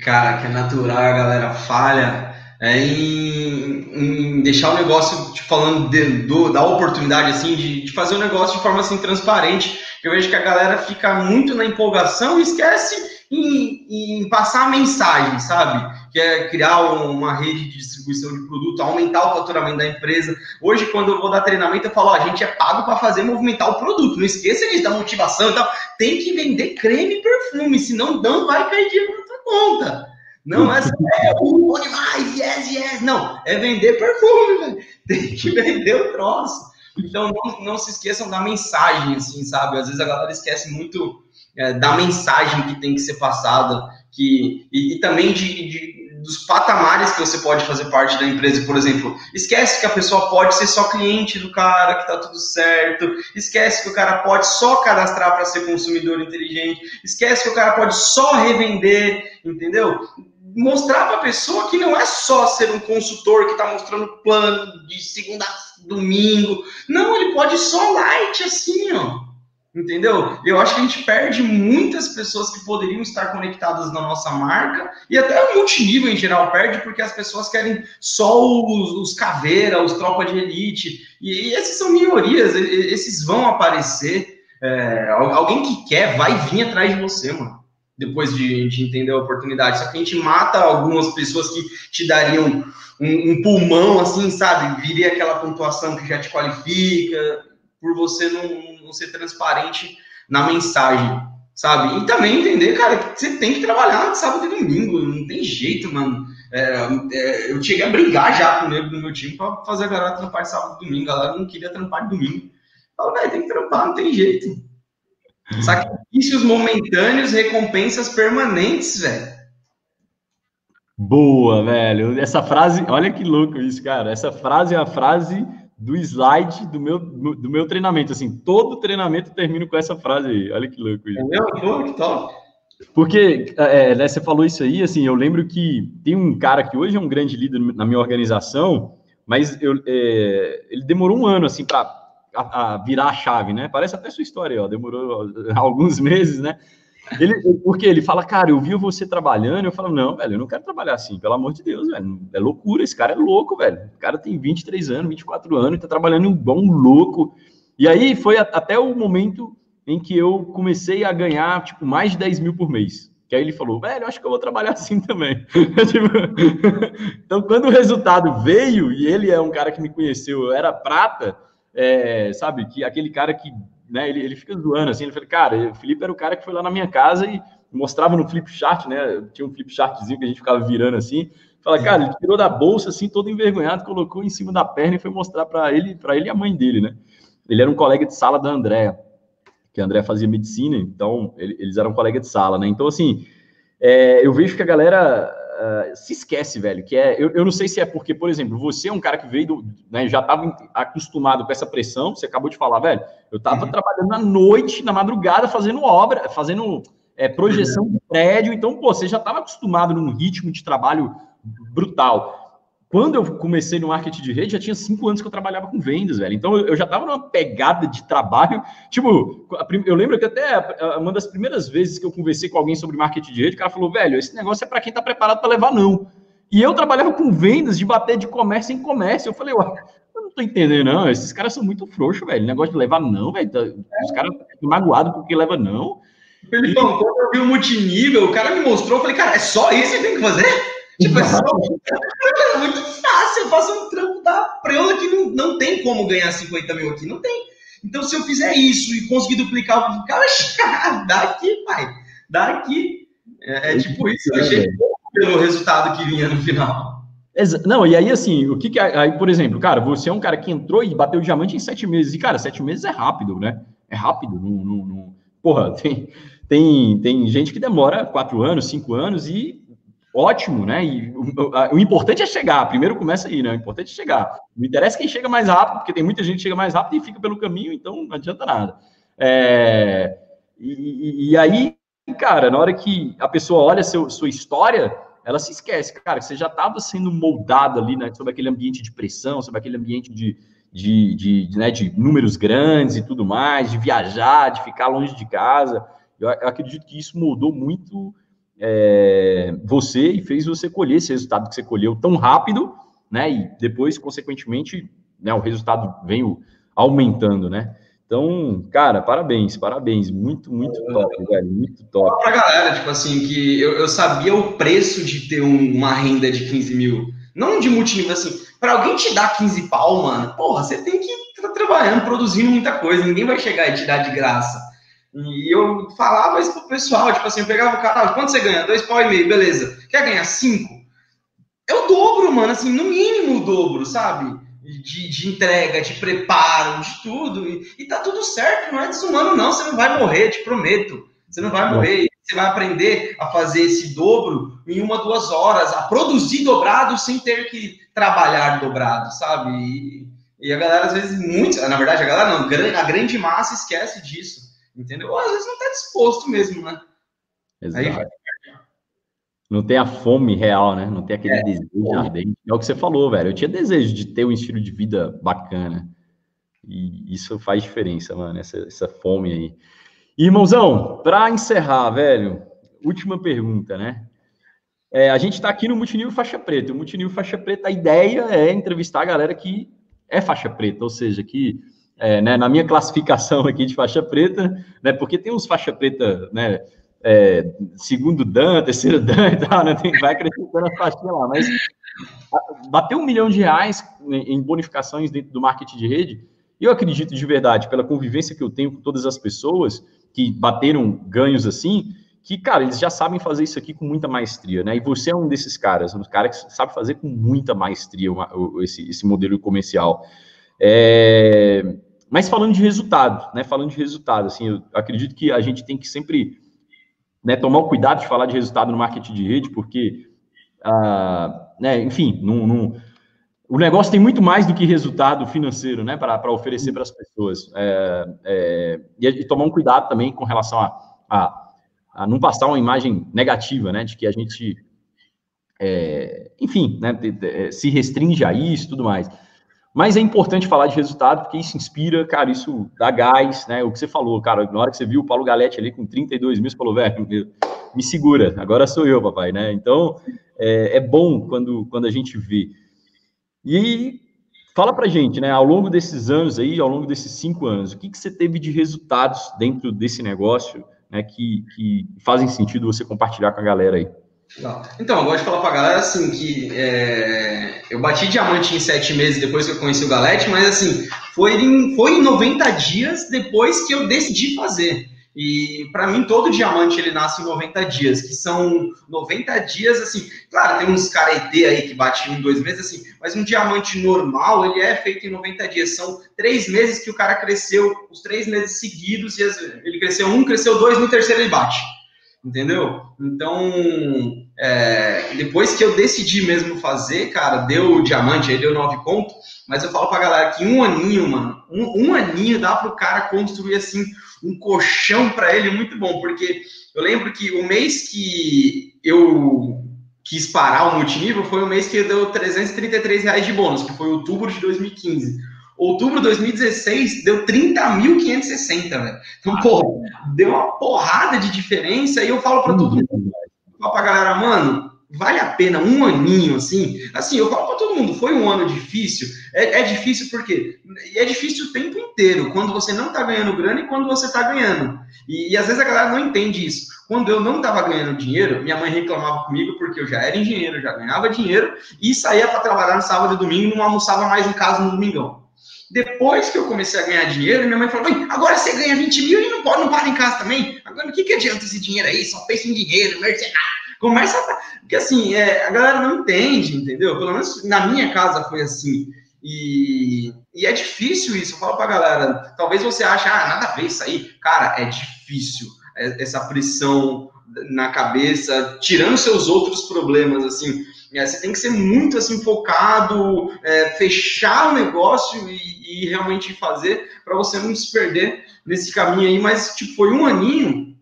Cara, que é natural, a galera falha é em, em deixar o negócio, tipo, falando de, do, da oportunidade, assim, de, de, fazer o negócio de forma, assim, transparente. Eu vejo que a galera fica muito na empolgação e esquece em, em passar a mensagem, sabe? Que é criar uma rede de distribuição de produto, aumentar o faturamento da empresa. Hoje, quando eu vou dar treinamento, eu falo, ó, a gente é pago para fazer movimentar o produto. Não esqueça disso, da motivação e tal. Tem que vender creme e perfume, senão não vai cair dinheiro na tua conta. Não é, é bom demais, yes, yes. Não, é vender perfume, velho. Tem que vender o troço. Então, não, não se esqueçam da mensagem, assim, sabe? Às vezes a galera esquece muito é, da mensagem que tem que ser passada, que, e, e também de, de, dos patamares que você pode fazer parte da empresa. Por exemplo, esquece que a pessoa pode ser só cliente do cara, que tá tudo certo. Esquece que o cara pode só cadastrar para ser consumidor inteligente. Esquece que o cara pode só revender, entendeu? mostrar para a pessoa que não é só ser um consultor que está mostrando plano de segunda a domingo. Não, ele pode só light assim, ó. Entendeu? Eu acho que a gente perde muitas pessoas que poderiam estar conectadas na nossa marca e até o multinível em geral perde porque as pessoas querem só os, os caveira, os tropa de elite. E, e esses são minorias, esses vão aparecer. É, alguém que quer vai vir atrás de você, mano depois de, de, entender a oportunidade. Só que a gente mata algumas pessoas que te dariam um, um, pulmão, assim, sabe? Viria aquela pontuação que já te qualifica, por você não, não ser transparente na mensagem, sabe? E também entender, cara, que você tem que trabalhar sábado e domingo, não tem jeito, mano. É, é, eu cheguei a brigar já com o nego do meu time para fazer a galera trampar de sábado e domingo. A galera não queria trampar de domingo. Fala, velho, tem que trampar, não tem jeito. Sacrifícios momentâneos, recompensas permanentes, velho. Boa, velho. Essa frase, olha que louco isso, cara. Essa frase é a frase do slide do meu, do meu treinamento. Assim, todo treinamento termina com essa frase aí. Olha que louco isso. É que top. Porque é, né, você falou isso aí, assim, eu lembro que tem um cara que hoje é um grande líder na minha organização, mas eu, é, ele demorou um ano, assim, para virar a chave, né? Parece até sua história, ó, demorou alguns meses, né? Ele, porque ele fala, cara, eu vi você trabalhando, eu falo, não, velho, eu não quero trabalhar assim, pelo amor de Deus, velho, é loucura, esse cara é louco, velho, o cara tem 23 anos, 24 anos, tá trabalhando igual um louco, e aí foi até o momento em que eu comecei a ganhar, tipo, mais de 10 mil por mês, que aí ele falou, velho, acho que eu vou trabalhar assim também. Tipo, então, quando o resultado veio, e ele é um cara que me conheceu, eu era prata, é, sabe, que aquele cara que, né, ele, ele fica zoando assim, ele fala, cara, o Felipe era o cara que foi lá na minha casa e mostrava no flip chart, né, tinha um flip chartzinho que a gente ficava virando assim, fala, cara, ele tirou da bolsa assim, todo envergonhado, colocou em cima da perna e foi mostrar para ele, para ele e a mãe dele, né, ele era um colega de sala da Andréa, que a Andréa fazia medicina, então ele, eles eram colega de sala, né, então assim, é, eu vejo que a galera uh, se esquece, velho, que é, eu, eu não sei se é porque, por exemplo, você é um cara que veio, do, né, já estava acostumado com essa pressão, você acabou de falar, velho, eu estava uhum. trabalhando na noite, na madrugada, fazendo obra, fazendo é, projeção uhum. de prédio, então, pô, você já estava acostumado num ritmo de trabalho brutal. Quando eu comecei no marketing de rede, já tinha cinco anos que eu trabalhava com vendas, velho. Então eu, já estava numa pegada de trabalho. Tipo, eu lembro que até uma das primeiras vezes que eu conversei com alguém sobre marketing de rede, o cara falou, velho, esse negócio é para quem está preparado para levar não. E eu trabalhava com vendas de bater de comércio em comércio. Eu falei, ué, eu não tô entendendo, não. Esses caras são muito frouxos, velho. Negócio de levar não, velho. Tá, os caras ficam magoados porque leva não. Felipão, quando eu vi o multinível, o cara me mostrou, eu falei, cara, é só isso que tem que fazer? Tipo, é, só... é muito fácil. Eu faço um trampo da preula que não, não tem como ganhar 50 mil aqui. Não tem. Então, se eu fizer isso e conseguir duplicar o cara, daqui, pai. Daqui. É, é tipo isso. Eu achei pelo resultado que vinha no final. Não, e aí assim, o que que. Aí, por exemplo, cara, você é um cara que entrou e bateu diamante em sete meses. E, cara, sete meses é rápido, né? É rápido. Não, não, não... Porra, tem, tem, tem gente que demora quatro anos, cinco anos e ótimo, né? E o, o, importante é chegar. Primeiro começa aí, né? O importante é chegar. Não interessa quem chega mais rápido, porque tem muita gente que chega mais rápido e fica pelo caminho, então não adianta nada. É, e, e, aí, cara, na hora que a pessoa olha seu, sua história, ela se esquece, cara, que você já estava sendo moldado ali, né? Sobre aquele ambiente de pressão, sobre aquele ambiente de, de, de, de, né, de números grandes e tudo mais, de viajar, de ficar longe de casa. Eu, eu acredito que isso mudou muito é, você e fez você colher esse resultado que você colheu tão rápido, né? E depois, consequentemente, né, o resultado veio aumentando, né? Então, cara, parabéns, parabéns. Muito, muito top, velho. Muito top. Pra galera, tipo assim, que eu, eu sabia o preço de ter um, uma renda de 15 mil. Não de multinível, assim. Pra alguém te dar 15 pau, mano, porra, você tem que estar tá trabalhando, produzindo muita coisa. Ninguém vai chegar e te dar de graça. E eu falava isso pro pessoal, tipo assim, eu pegava o cara, quanto você ganha? Dois pau e meio, beleza. Quer ganhar cinco? É o dobro, mano, assim, no mínimo o dobro, sabe? de, de, entrega, de preparo, de tudo. E, e tá tudo certo, não é desumano, não. Você não vai morrer, te prometo. Você não vai morrer. Você vai aprender a fazer esse dobro em uma, duas horas, a produzir dobrado sem ter que trabalhar dobrado, sabe? E, e a galera, às vezes, muito, na verdade, a galera não, a grande massa esquece disso, entendeu? Ou às vezes não tá disposto mesmo, né? Exato. Aí, não tem a fome real, né? Não tem aquele é. desejo ardente. É o que você falou, velho. Eu tinha desejo de ter um estilo de vida bacana. E isso faz diferença, mano, essa, essa fome aí. irmãozão, para encerrar, velho, última pergunta, né? É, a gente está aqui no Multinível Faixa Preta. O Multinível Faixa Preta, a ideia é entrevistar a galera que é faixa preta, ou seja, que é, né, na minha classificação aqui de faixa preta, né, porque tem uns faixa preta, né, é, segundo Dan, terceiro Dan e tal, né? Tem, vai acrescentando as faixinhas lá, mas bater um milhão de reais em bonificações dentro do marketing de rede, eu acredito de verdade, pela convivência que eu tenho com todas as pessoas que bateram ganhos assim, que, cara, eles já sabem fazer isso aqui com muita maestria, né? E você é um desses caras, um cara que sabe fazer com muita maestria esse, esse modelo comercial. É... Mas falando de resultado, né? Falando de resultado, assim, eu acredito que a gente tem que sempre né, tomar o cuidado de falar de resultado no marketing de rede, porque, ah, né, enfim, o negócio tem muito mais do que resultado financeiro, né, para oferecer para as pessoas. É, é, e, e, tomar um cuidado também com relação a, a, a, não passar uma imagem negativa, né, de que a gente, é, enfim, né, se restringe a isso e tudo mais. Mas é importante falar de resultado, porque isso inspira, cara, isso dá gás, né? O que você falou, cara, na hora que você viu o Paulo Galete ali com 32 mil, você falou, velho, me segura, agora sou eu, papai, né? Então, é, é, bom quando, quando a gente vê. E fala pra gente, né, ao longo desses anos aí, ao longo desses cinco anos, o que, que você teve de resultados dentro desse negócio, né, que, que fazem sentido você compartilhar com a galera aí? Então, eu gosto de falar pra galera assim que é, eu bati diamante em sete meses depois que eu conheci o Galete, mas assim, foi em, foi em 90 dias depois que eu decidi fazer. E para mim, todo diamante ele nasce em 90 dias, que são 90 dias, assim, claro, tem uns caretê aí que bate em dois meses, assim, mas um diamante normal, ele é feito em 90 dias. São três meses que o cara cresceu, os três meses seguidos, e ele cresceu um, cresceu dois, no terceiro ele bate entendeu? Então, é, depois que eu decidi mesmo fazer, cara, deu o diamante, aí deu nove pontos, mas eu falo pra galera que um aninho, mano, um, um aninho dá pro cara construir, assim, um colchão para ele muito bom, porque eu lembro que o mês que eu quis parar o multinível foi o mês que deu 333 reais de bônus, que foi outubro de 2015. Outubro de 2016 deu 30.560, velho. Então, pô, deu uma porrada de diferença. E eu falo para todo mundo, falo pra galera, mano, vale a pena um aninho assim? Assim, eu falo para todo mundo, foi um ano difícil. É, é, difícil porque é difícil o tempo inteiro, quando você não tá ganhando grana e quando você tá ganhando. E, e às vezes a galera não entende isso. Quando eu não tava ganhando dinheiro, minha mãe reclamava comigo porque eu já era engenheiro, já ganhava dinheiro e saía para trabalhar no sábado e domingo e não almoçava mais em casa no domingão. Depois que eu comecei a ganhar dinheiro, minha mãe falou: agora você ganha 20 mil e não pode, não para em casa também. Agora, o que, que adianta esse dinheiro aí? Só pensa em dinheiro, mercenário. Começa a. Porque assim, é, a galera não entende, entendeu? Pelo menos na minha casa foi assim. E, e é difícil isso. Eu falo pra galera: talvez você ache, ah, nada a ver isso aí. Cara, é difícil é, essa pressão na cabeça, tirando seus outros problemas, assim. É, você tem que ser muito assim focado, é, fechar o negócio e, e realmente fazer para você não se perder nesse caminho aí. Mas tipo, foi um aninho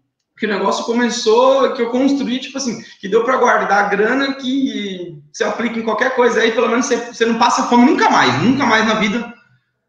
que o negócio começou, que eu construí, tipo assim, que deu para guardar a grana que você aplica em qualquer coisa aí, pelo menos você, você não passa fome nunca mais, nunca mais na vida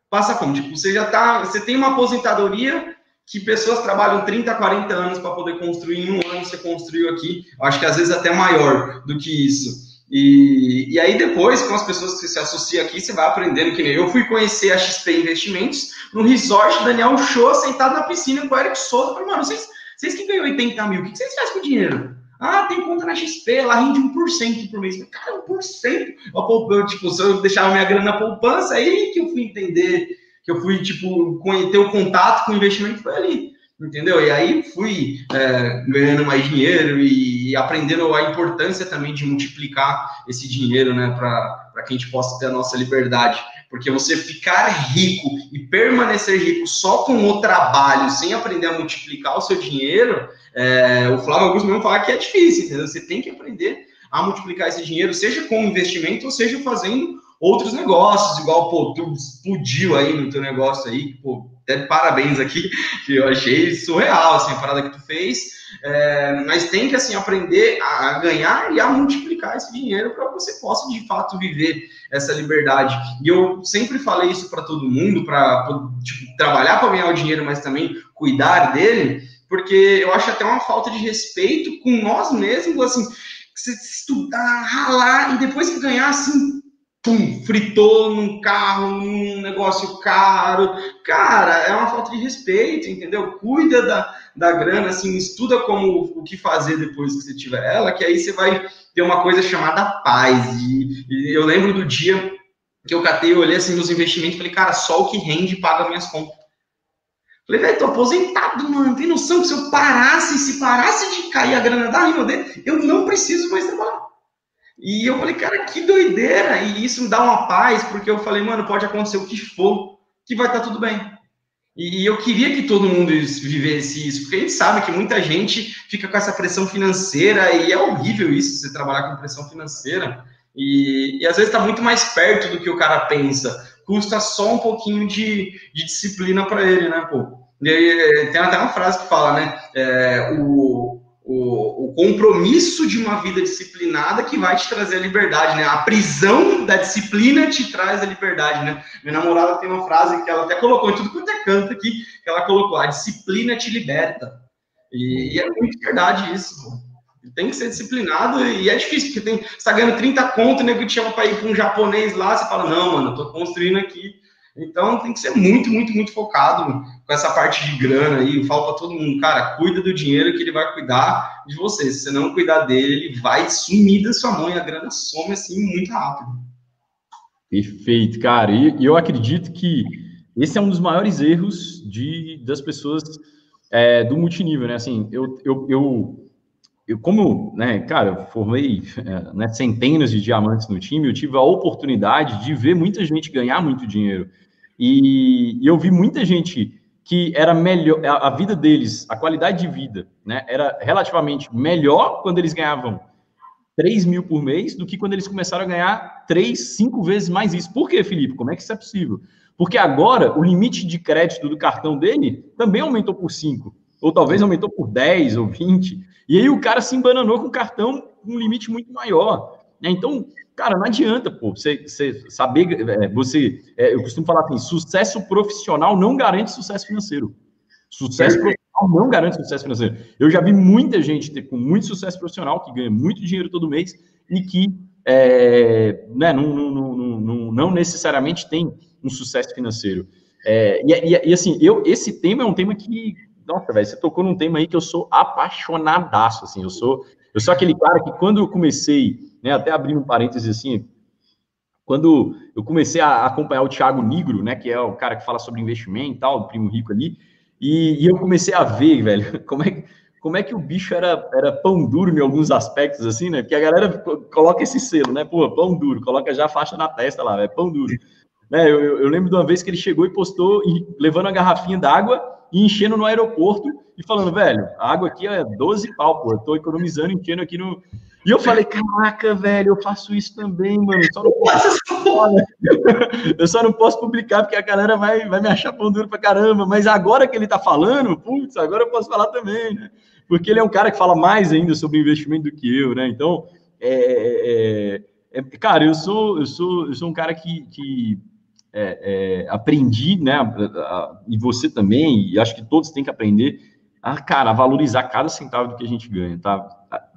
passa fome. Tipo, você já tá, você tem uma aposentadoria que pessoas trabalham 30, 40 anos para poder construir em um ano você construiu aqui. Eu acho que às vezes até maior do que isso. E, e aí depois, com as pessoas que se associam aqui, você vai aprendendo que nem eu fui conhecer a XP Investimentos no resort Daniel Show, sentado na piscina com o Eric Souza. Falei, mano, vocês, vocês que ganham 80 mil, o que vocês fazem com o dinheiro? Ah, tem conta na XP, lá rende 1% por mês. Cara, 1%. Eu, eu, tipo, se eu deixava minha grana na poupança, aí que eu fui entender, que eu fui, tipo, ter o contato com o investimento, foi ali entendeu? E aí fui é, ganhando mais dinheiro e, aprendendo a importância também de multiplicar esse dinheiro, né, para que a gente possa ter a nossa liberdade. Porque você ficar rico e permanecer rico só com o trabalho, sem aprender a multiplicar o seu dinheiro, é, o Flávio Augusto mesmo fala que é difícil, entendeu? Você tem que aprender a multiplicar esse dinheiro, seja com investimento ou seja fazendo outros negócios, igual, pô, tu explodiu aí no teu negócio aí, pô, até parabéns aqui, que eu achei surreal, assim, a parada que tu fez, é, mas tem que, assim, aprender a ganhar e a multiplicar esse dinheiro para você possa, de fato, viver essa liberdade. E eu sempre falei isso para todo mundo, para tipo, trabalhar para ganhar o dinheiro, mas também cuidar dele, porque eu acho até uma falta de respeito com nós mesmos, assim, você estudar, ralar e depois que ganhar, assim, pum, fritou num carro, num negócio caro. Cara, é uma falta de respeito, entendeu? Cuida da, da grana, assim, estuda como o que fazer depois que você tiver ela, que aí você vai ter uma coisa chamada paz. E, e eu lembro do dia que eu catei, eu olhei assim nos investimentos e falei, cara, só o que rende paga minhas contas. Falei, velho, tô aposentado, mano. Tem noção que se eu parasse, se parasse de cair a grana da rima dele, eu não preciso mais trabalhar. E eu falei, cara, que doideira! E isso me dá uma paz, porque eu falei, mano, pode acontecer o que for, que vai estar tá tudo bem. E eu queria que todo mundo vivesse isso, porque a gente sabe que muita gente fica com essa pressão financeira e é horrível isso, você trabalhar com pressão financeira. E, e às vezes está muito mais perto do que o cara pensa. Custa só um pouquinho de, de disciplina para ele, né, pô? E tem até uma frase que fala, né? É, o, o, o, compromisso de uma vida disciplinada que vai te trazer a liberdade, né? A prisão da disciplina te traz a liberdade, né? Minha namorada tem uma frase que ela até colocou em tudo quanto é canto aqui, que ela colocou, a disciplina te liberta. E, e é muito verdade isso, pô. Tem que ser disciplinado e é difícil, porque tem, você tá ganhando 30 conto, nego te chama para ir para um japonês lá, você fala, não, mano, eu tô construindo aqui então tem que ser muito, muito, muito focado com essa parte de grana aí. Falo para todo mundo, cara, cuida do dinheiro que ele vai cuidar de você. Se você não cuidar dele, ele vai sumir da sua mão e a grana some assim muito rápido. Perfeito, cara. E eu acredito que esse é um dos maiores erros de, das pessoas é, do multinível, né? Assim, eu, eu, eu, eu como, né, cara, eu formei é, né, centenas de diamantes no time, eu tive a oportunidade de ver muita gente ganhar muito dinheiro. E, eu vi muita gente que era melhor, a, a, vida deles, a qualidade de vida, né, era relativamente melhor quando eles ganhavam 3 mil por mês do que quando eles começaram a ganhar 3, 5 vezes mais isso. Por quê, Felipe? Como é que isso é possível? Porque agora o limite de crédito do cartão dele também aumentou por 5, ou talvez aumentou por 10 ou 20. E aí o cara se embananou com o cartão com um limite muito maior. Né? Então, Cara, não adianta, pô, você, você saber, é, você, é, eu costumo falar assim, sucesso profissional não garante sucesso financeiro. Sucesso profissional não garante sucesso financeiro. Eu já vi muita gente ter, com muito sucesso profissional, que ganha muito dinheiro todo mês e que é, né, não, não, não, não, necessariamente tem um sucesso financeiro. É, e, e, e, assim, eu, esse tema é um tema que, nossa, velho, você tocou num tema aí que eu sou apaixonadaço, assim, eu sou, eu sou aquele cara que quando eu comecei né, até abrindo um parênteses assim, quando eu comecei a acompanhar o Thiago Nigro, né, que é o cara que fala sobre investimento e tal, o primo rico ali, e, e, eu comecei a ver, velho, como é, como é que o bicho era, era pão duro em alguns aspectos, assim, né, porque a galera coloca esse selo, né, pô, pão duro, coloca já a faixa na testa lá, é pão duro. Né, eu, eu, lembro de uma vez que ele chegou e postou, levando a garrafinha d'água e enchendo no aeroporto, e falando, velho, a água aqui é 12 pau, pô, eu tô economizando, enchendo aqui no, e eu falei, caraca, velho, eu faço isso também, mano. Só não posso, eu só não posso publicar porque a galera vai, vai me achar pão duro pra caramba. Mas agora que ele tá falando, putz, agora eu posso falar também, né? Porque ele é um cara que fala mais ainda sobre investimento do que eu, né? Então, é, é, é, é cara, eu sou, eu sou, eu sou um cara que, que é, é, aprendi, né, e você também, e acho que todos têm que aprender a, cara, a valorizar cada centavo do que a gente ganha, tá?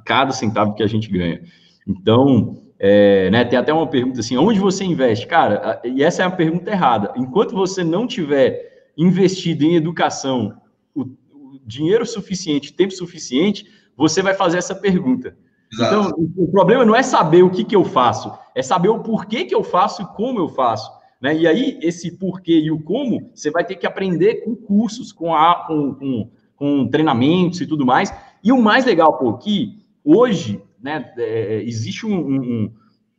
Cada centavo que a gente ganha. Então, é, né, tem até uma pergunta assim, onde você investe? Cara, e essa é a pergunta errada. Enquanto você não tiver investido em educação o, o dinheiro suficiente, tempo suficiente, você vai fazer essa pergunta. Exato. Então, o problema não é saber o que, que eu faço, é saber o porquê que eu faço e como eu faço. Né? E aí, esse porquê e o como, você vai ter que aprender com cursos, com, a, com, com, com treinamentos e tudo mais. E o mais legal, pô, que hoje né, é, existe um, um, um,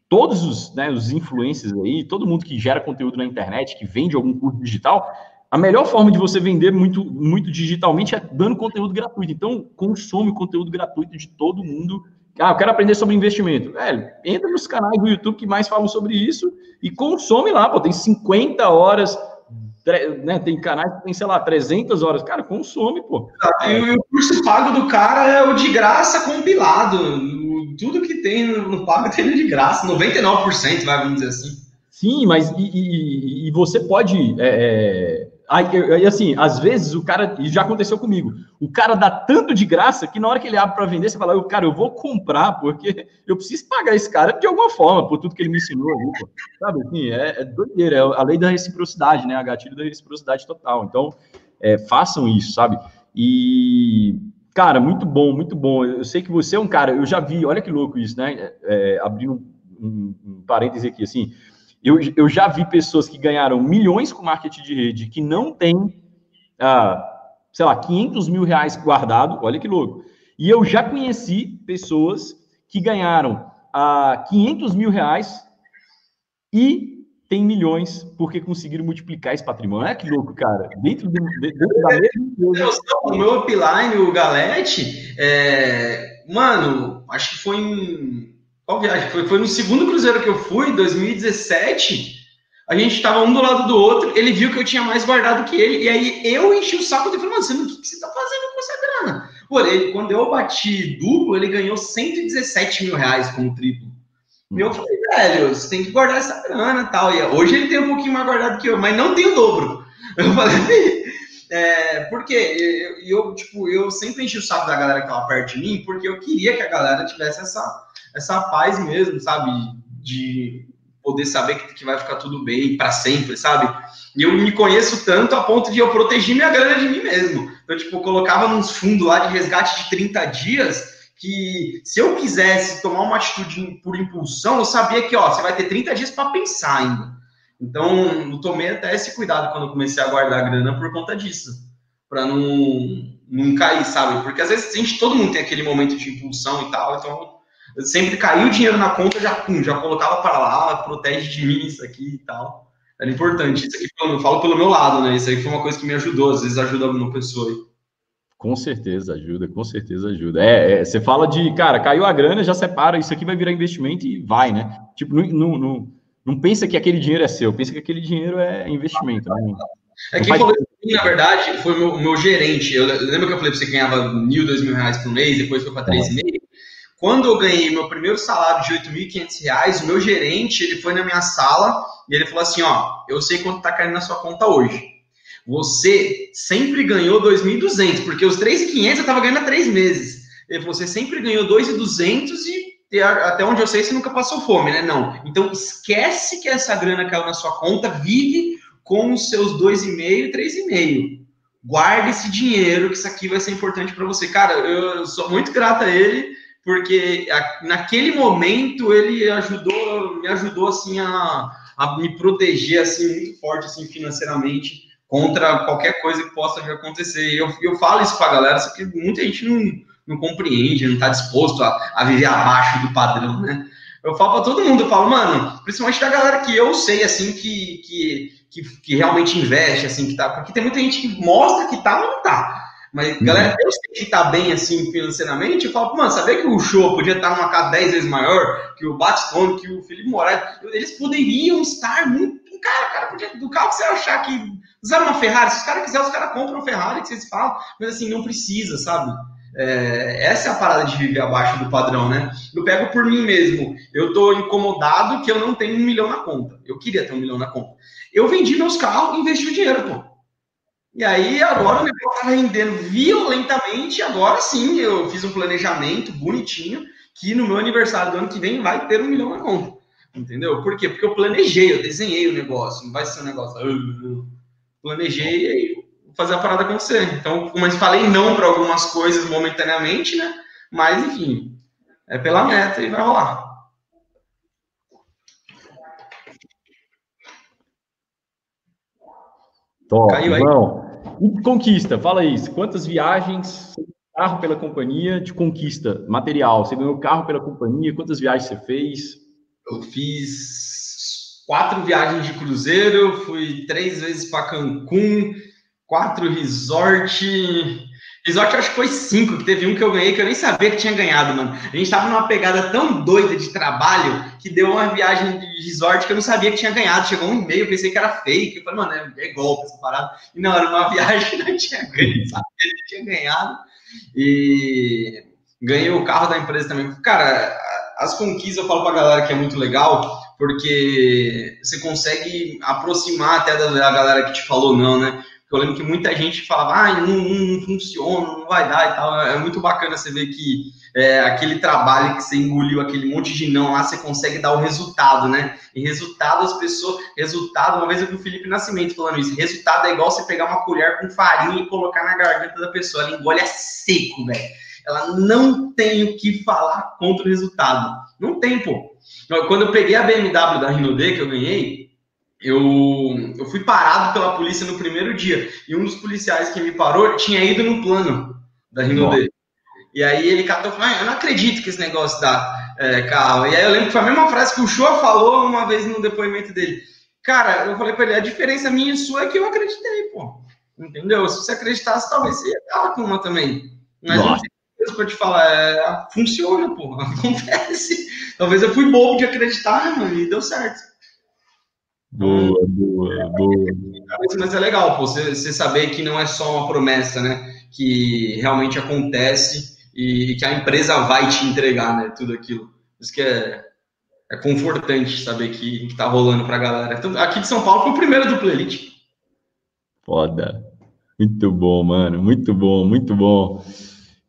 Todos os, né, os influencers aí, todo mundo que gera conteúdo na internet, que vende algum curso digital, a melhor forma de você vender muito, muito digitalmente é dando conteúdo gratuito. Então, consome conteúdo gratuito de todo mundo ah, eu quero aprender sobre investimento. Velho, entra nos canais do YouTube que mais falam sobre isso e consome lá, pô, tem 50 horas, né, tem canais que tem, sei lá, 300 horas. Cara, consome, pô. E o curso pago do cara é o de graça compilado. Tudo que tem no pago tem de graça, 99%, vai, vamos dizer assim. Sim, mas e, e, e você pode... É, é Aí, assim, às vezes o cara, e já aconteceu comigo, o cara dá tanto de graça que na hora que ele abre para vender, você fala, cara, eu vou comprar, porque eu preciso pagar esse cara de alguma forma, por tudo que ele me ensinou pô. Sabe, assim, é, é doideira, é a lei da reciprocidade, né, a gatilho da reciprocidade total. Então, é, façam isso, sabe? E, cara, muito bom, muito bom. Eu sei que você é um cara, eu já vi, olha que louco isso, né? É, é abrindo um, um parêntese aqui, assim, eu, eu já vi pessoas que ganharam milhões com marketing de rede que não tem, ah, sei lá, 500 mil reais guardado, olha que louco. E eu já conheci pessoas que ganharam ah, 500 mil reais e tem milhões porque conseguiram multiplicar esse patrimônio. Olha que louco, cara. Dentro, do, dentro da mesma O meu upline, o Galete, é... mano, acho que foi em qual viagem? Foi, foi no segundo cruzeiro que eu fui, 2017. A gente estava um do lado do outro. Ele viu que eu tinha mais guardado que ele. E aí eu enchi o saco dele e falei, mano, o que, você tá fazendo com essa grana? Pô, ele, quando eu bati duplo, ele ganhou 117 mil reais com o triplo. E eu falei, velho, você tem que guardar essa grana e tal. E hoje ele tem um pouquinho mais guardado que eu, mas não tem o dobro. Eu falei, é, porque eu, eu, tipo, eu sempre enchi o saco da galera que estava perto de mim, porque eu queria que a galera tivesse essa essa paz mesmo, sabe? De poder saber que, que vai ficar tudo bem para sempre, sabe? E eu me conheço tanto a ponto de eu proteger minha grana de mim mesmo. Então, tipo, eu colocava nos fundos lá de resgate de 30 dias que se eu quisesse tomar uma atitude por impulsão, eu sabia que, ó, você vai ter 30 dias para pensar ainda. Então, eu tomei até esse cuidado quando eu comecei a guardar grana por conta disso, para não, não cair, sabe? Porque às vezes a gente, todo mundo tem aquele momento de impulsão e tal, então sempre caiu o dinheiro na conta, já, pum, já colocava para lá, protege de mim isso aqui e tal. Era importante. Isso aqui, eu falo pelo meu lado, né? Isso aí foi uma coisa que me ajudou, às vezes ajuda uma pessoa aí. Com certeza ajuda, com certeza ajuda. É, é, você fala de, cara, caiu a grana, já separa, isso aqui vai virar investimento e vai, né? Tipo, não, não, não, não pensa que aquele dinheiro é seu, pensa que aquele dinheiro é investimento. Né? É quem falou isso, na verdade, foi o meu, meu gerente. Eu lembro que eu falei pra você que ganhava mil, dois mil reais por mês, depois foi para três e meio. Quando eu ganhei meu primeiro salário de R$ 8.500, o meu gerente ele foi na minha sala e ele falou assim: Ó, eu sei quanto está caindo na sua conta hoje. Você sempre ganhou 2.200, porque os 3.500 eu estava ganhando há três meses. Ele falou: Você sempre ganhou 2.200 e até onde eu sei você nunca passou fome, né? Não. Então esquece que essa grana caiu na sua conta, vive com os seus 2,5, 3,5. Guarde esse dinheiro, que isso aqui vai ser importante para você. Cara, eu sou muito grato a ele porque naquele momento ele ajudou, me ajudou assim a, a me proteger assim muito forte assim financeiramente contra qualquer coisa que possa acontecer. E eu, eu falo isso para a galera, só que muita gente não, não compreende, não está disposto a, a viver abaixo do padrão, né? Eu falo para todo mundo, eu falo, mano, principalmente da galera que eu sei, assim, que, que, que, que realmente investe, assim, que tá. Porque tem muita gente que mostra que tá, mas não tá. Mas, uhum. galera, eu sei que tá bem assim financeiramente, eu falo, mano, sabia que o show podia estar numa casa 10 vezes maior que o Batistone, que o Felipe Moraes? Eles poderiam estar muito. Cara, cara, podia, do carro que você achar que. Usaram uma Ferrari, se os caras quiserem, os caras compram uma Ferrari, que vocês falam, mas assim, não precisa, sabe? É, essa é a parada de viver abaixo do padrão, né? Eu pego por mim mesmo. Eu tô incomodado que eu não tenho um milhão na conta. Eu queria ter um milhão na conta. Eu vendi meus carros e investi o dinheiro, pô. E aí agora o negócio tá rendendo violentamente. Agora sim, eu fiz um planejamento bonitinho que no meu aniversário do ano que vem vai ter um milhão na conta. Entendeu? Por quê? Porque eu planejei, eu desenhei o negócio. Não vai ser um negócio. Planejei e aí fazer a parada acontecer. Então, como eu falei não para algumas coisas momentaneamente, né? Mas, enfim, é pela meta e vai rolar. Top, Caiu aí. Conquista, fala isso. Quantas viagens, carro pela companhia, de conquista, material? Você ganhou carro pela companhia, quantas viagens você fez? Eu fiz quatro viagens de cruzeiro, fui três vezes para Cancún, quatro resort. Resort acho que foi cinco, que teve um que eu ganhei que eu nem sabia que tinha ganhado, mano. A gente tava numa pegada tão doida de trabalho que deu uma viagem de resort que eu não sabia que tinha ganhado. Chegou um e-mail, pensei que era fake. Eu falei, mano, é, é golpe essa parada. E não, era uma viagem que não tinha ganho, sabia que tinha ganhado. E ganhei o carro da empresa também. Cara, as conquistas eu falo pra galera que é muito legal, porque você consegue aproximar até da galera que te falou não, né? Eu lembro que muita gente falava, ah, não, não, funciona, não vai dar e tal. É muito bacana você ver que é, aquele trabalho que você engoliu, aquele monte de não lá, você consegue dar o resultado, né? E resultado, as pessoas. Resultado, uma vez eu vi o Felipe Nascimento falando isso. Resultado é igual você pegar uma colher com farinha e colocar na garganta da pessoa. Ela engole é seco, velho. Ela não tem o que falar contra o resultado. Não tem, pô. Quando eu peguei a BMW da Rinode que eu ganhei, eu, eu fui parado pela polícia no primeiro dia. E um dos policiais que me parou tinha ido no plano da Rinode. E aí ele catou e falou: ah, Eu não acredito que esse negócio dá é, carro. E aí eu lembro que foi a mesma frase que o Show falou uma vez no depoimento dele. Cara, eu falei pra ele: a diferença minha e sua é que eu acreditei, pô. Entendeu? Se você acreditasse, talvez você ia dar com uma também. Mas Nossa. não tem coisa pra te falar. É, funciona, pô. Acontece. Talvez eu fui bobo de acreditar, mano, e deu certo. Boa, boa, boa. Mas é legal, pô, você, você saber que não é só uma promessa, né? Que realmente acontece e que a empresa vai te entregar, né? Tudo aquilo. Isso que é, é confortante saber que, que tá rolando pra galera. Então, aqui de São Paulo foi o primeiro do Elite. Foda. Muito bom, mano. Muito bom, muito bom.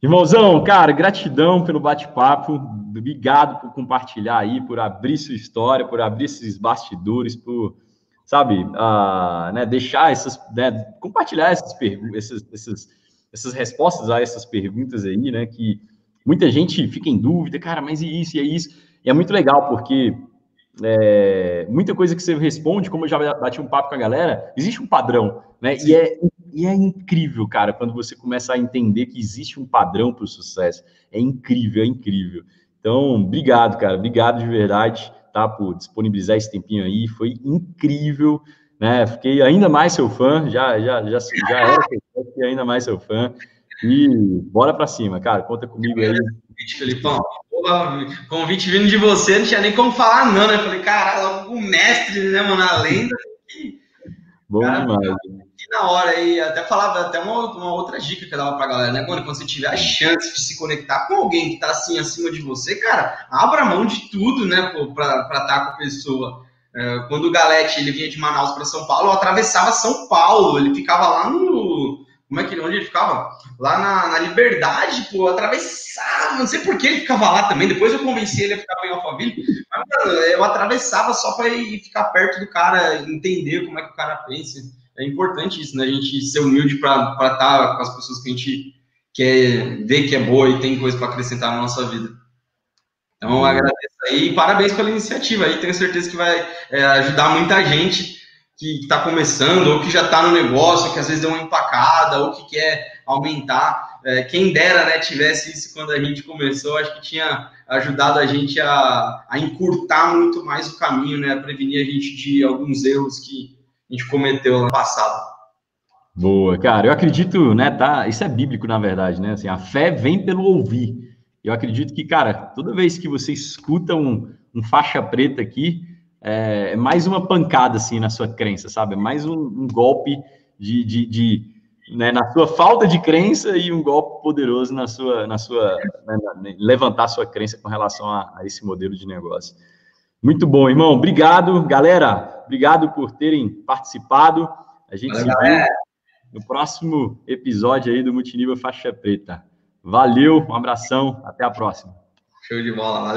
Irmãozão, cara, gratidão pelo bate-papo, obrigado por compartilhar aí, por abrir sua história, por abrir esses bastidores, por, sabe, uh, né, deixar essas, né, compartilhar essas, essas, essas, essas respostas a essas perguntas aí, né, que muita gente fica em dúvida, cara, mas e isso, e é isso, e é muito legal, porque é, muita coisa que você responde, como eu já bati um papo com a galera, existe um padrão, né? E é, e é incrível, cara, quando você começa a entender que existe um padrão para o sucesso. É incrível, é incrível. Então, obrigado, cara, obrigado de verdade, tá, por disponibilizar esse tempinho aí. Foi incrível, né? Fiquei ainda mais seu fã, já, já, já, já era, fiquei ainda mais seu fã. E bora para cima, cara, conta comigo aí. Felipão, convite vindo de você, não tinha nem como falar, não, né? Falei, caralho, o mestre, né, mano? A lenda. Bom cara, demais. E na hora aí, até falava até uma, uma outra dica que eu dava pra galera, né? Quando, você tiver a chance de se conectar com alguém que tá assim acima de você, cara, abra mão de tudo, né, pô, pra estar tá com a pessoa. É, quando o Galete ele vinha de Manaus para São Paulo, eu atravessava São Paulo, ele ficava lá no como é que onde ele ficava? Lá na, na Liberdade, pô, atravessava, não sei por que ele ficava lá também. Depois eu convenci ele a ficar em Alphaville, mas mano, eu atravessava só para ir ficar perto do cara, entender como é que o cara pensa. É importante isso, né? A gente ser humilde para estar tá com as pessoas que a gente quer ver que é boa e tem coisa para acrescentar na nossa vida. Então, agradeço aí e parabéns pela iniciativa aí. Tenho certeza que vai é, ajudar muita gente que está começando, ou que já está no negócio, que às vezes deu uma empacada, ou que quer aumentar. É, quem dera né, tivesse isso quando a gente começou, acho que tinha ajudado a gente a, a encurtar muito mais o caminho, né, a prevenir a gente de alguns erros que a gente cometeu no passado. Boa, cara, eu acredito, né, tá, isso é bíblico na verdade, né, assim, a fé vem pelo ouvir. Eu acredito que, cara, toda vez que você escuta um, um faixa preta aqui, é, é mais uma pancada, assim, na sua crença, sabe? É mais um, um golpe de, de, de, né, na sua falta de crença e um golpe poderoso na sua, na sua né, levantar sua crença com relação a, a, esse modelo de negócio. Muito bom, irmão. Obrigado, galera. Obrigado por terem participado. A gente se vê no próximo episódio aí do Multinível Faixa Preta. Valeu, um abração, até a próxima. Show de bola, valeu.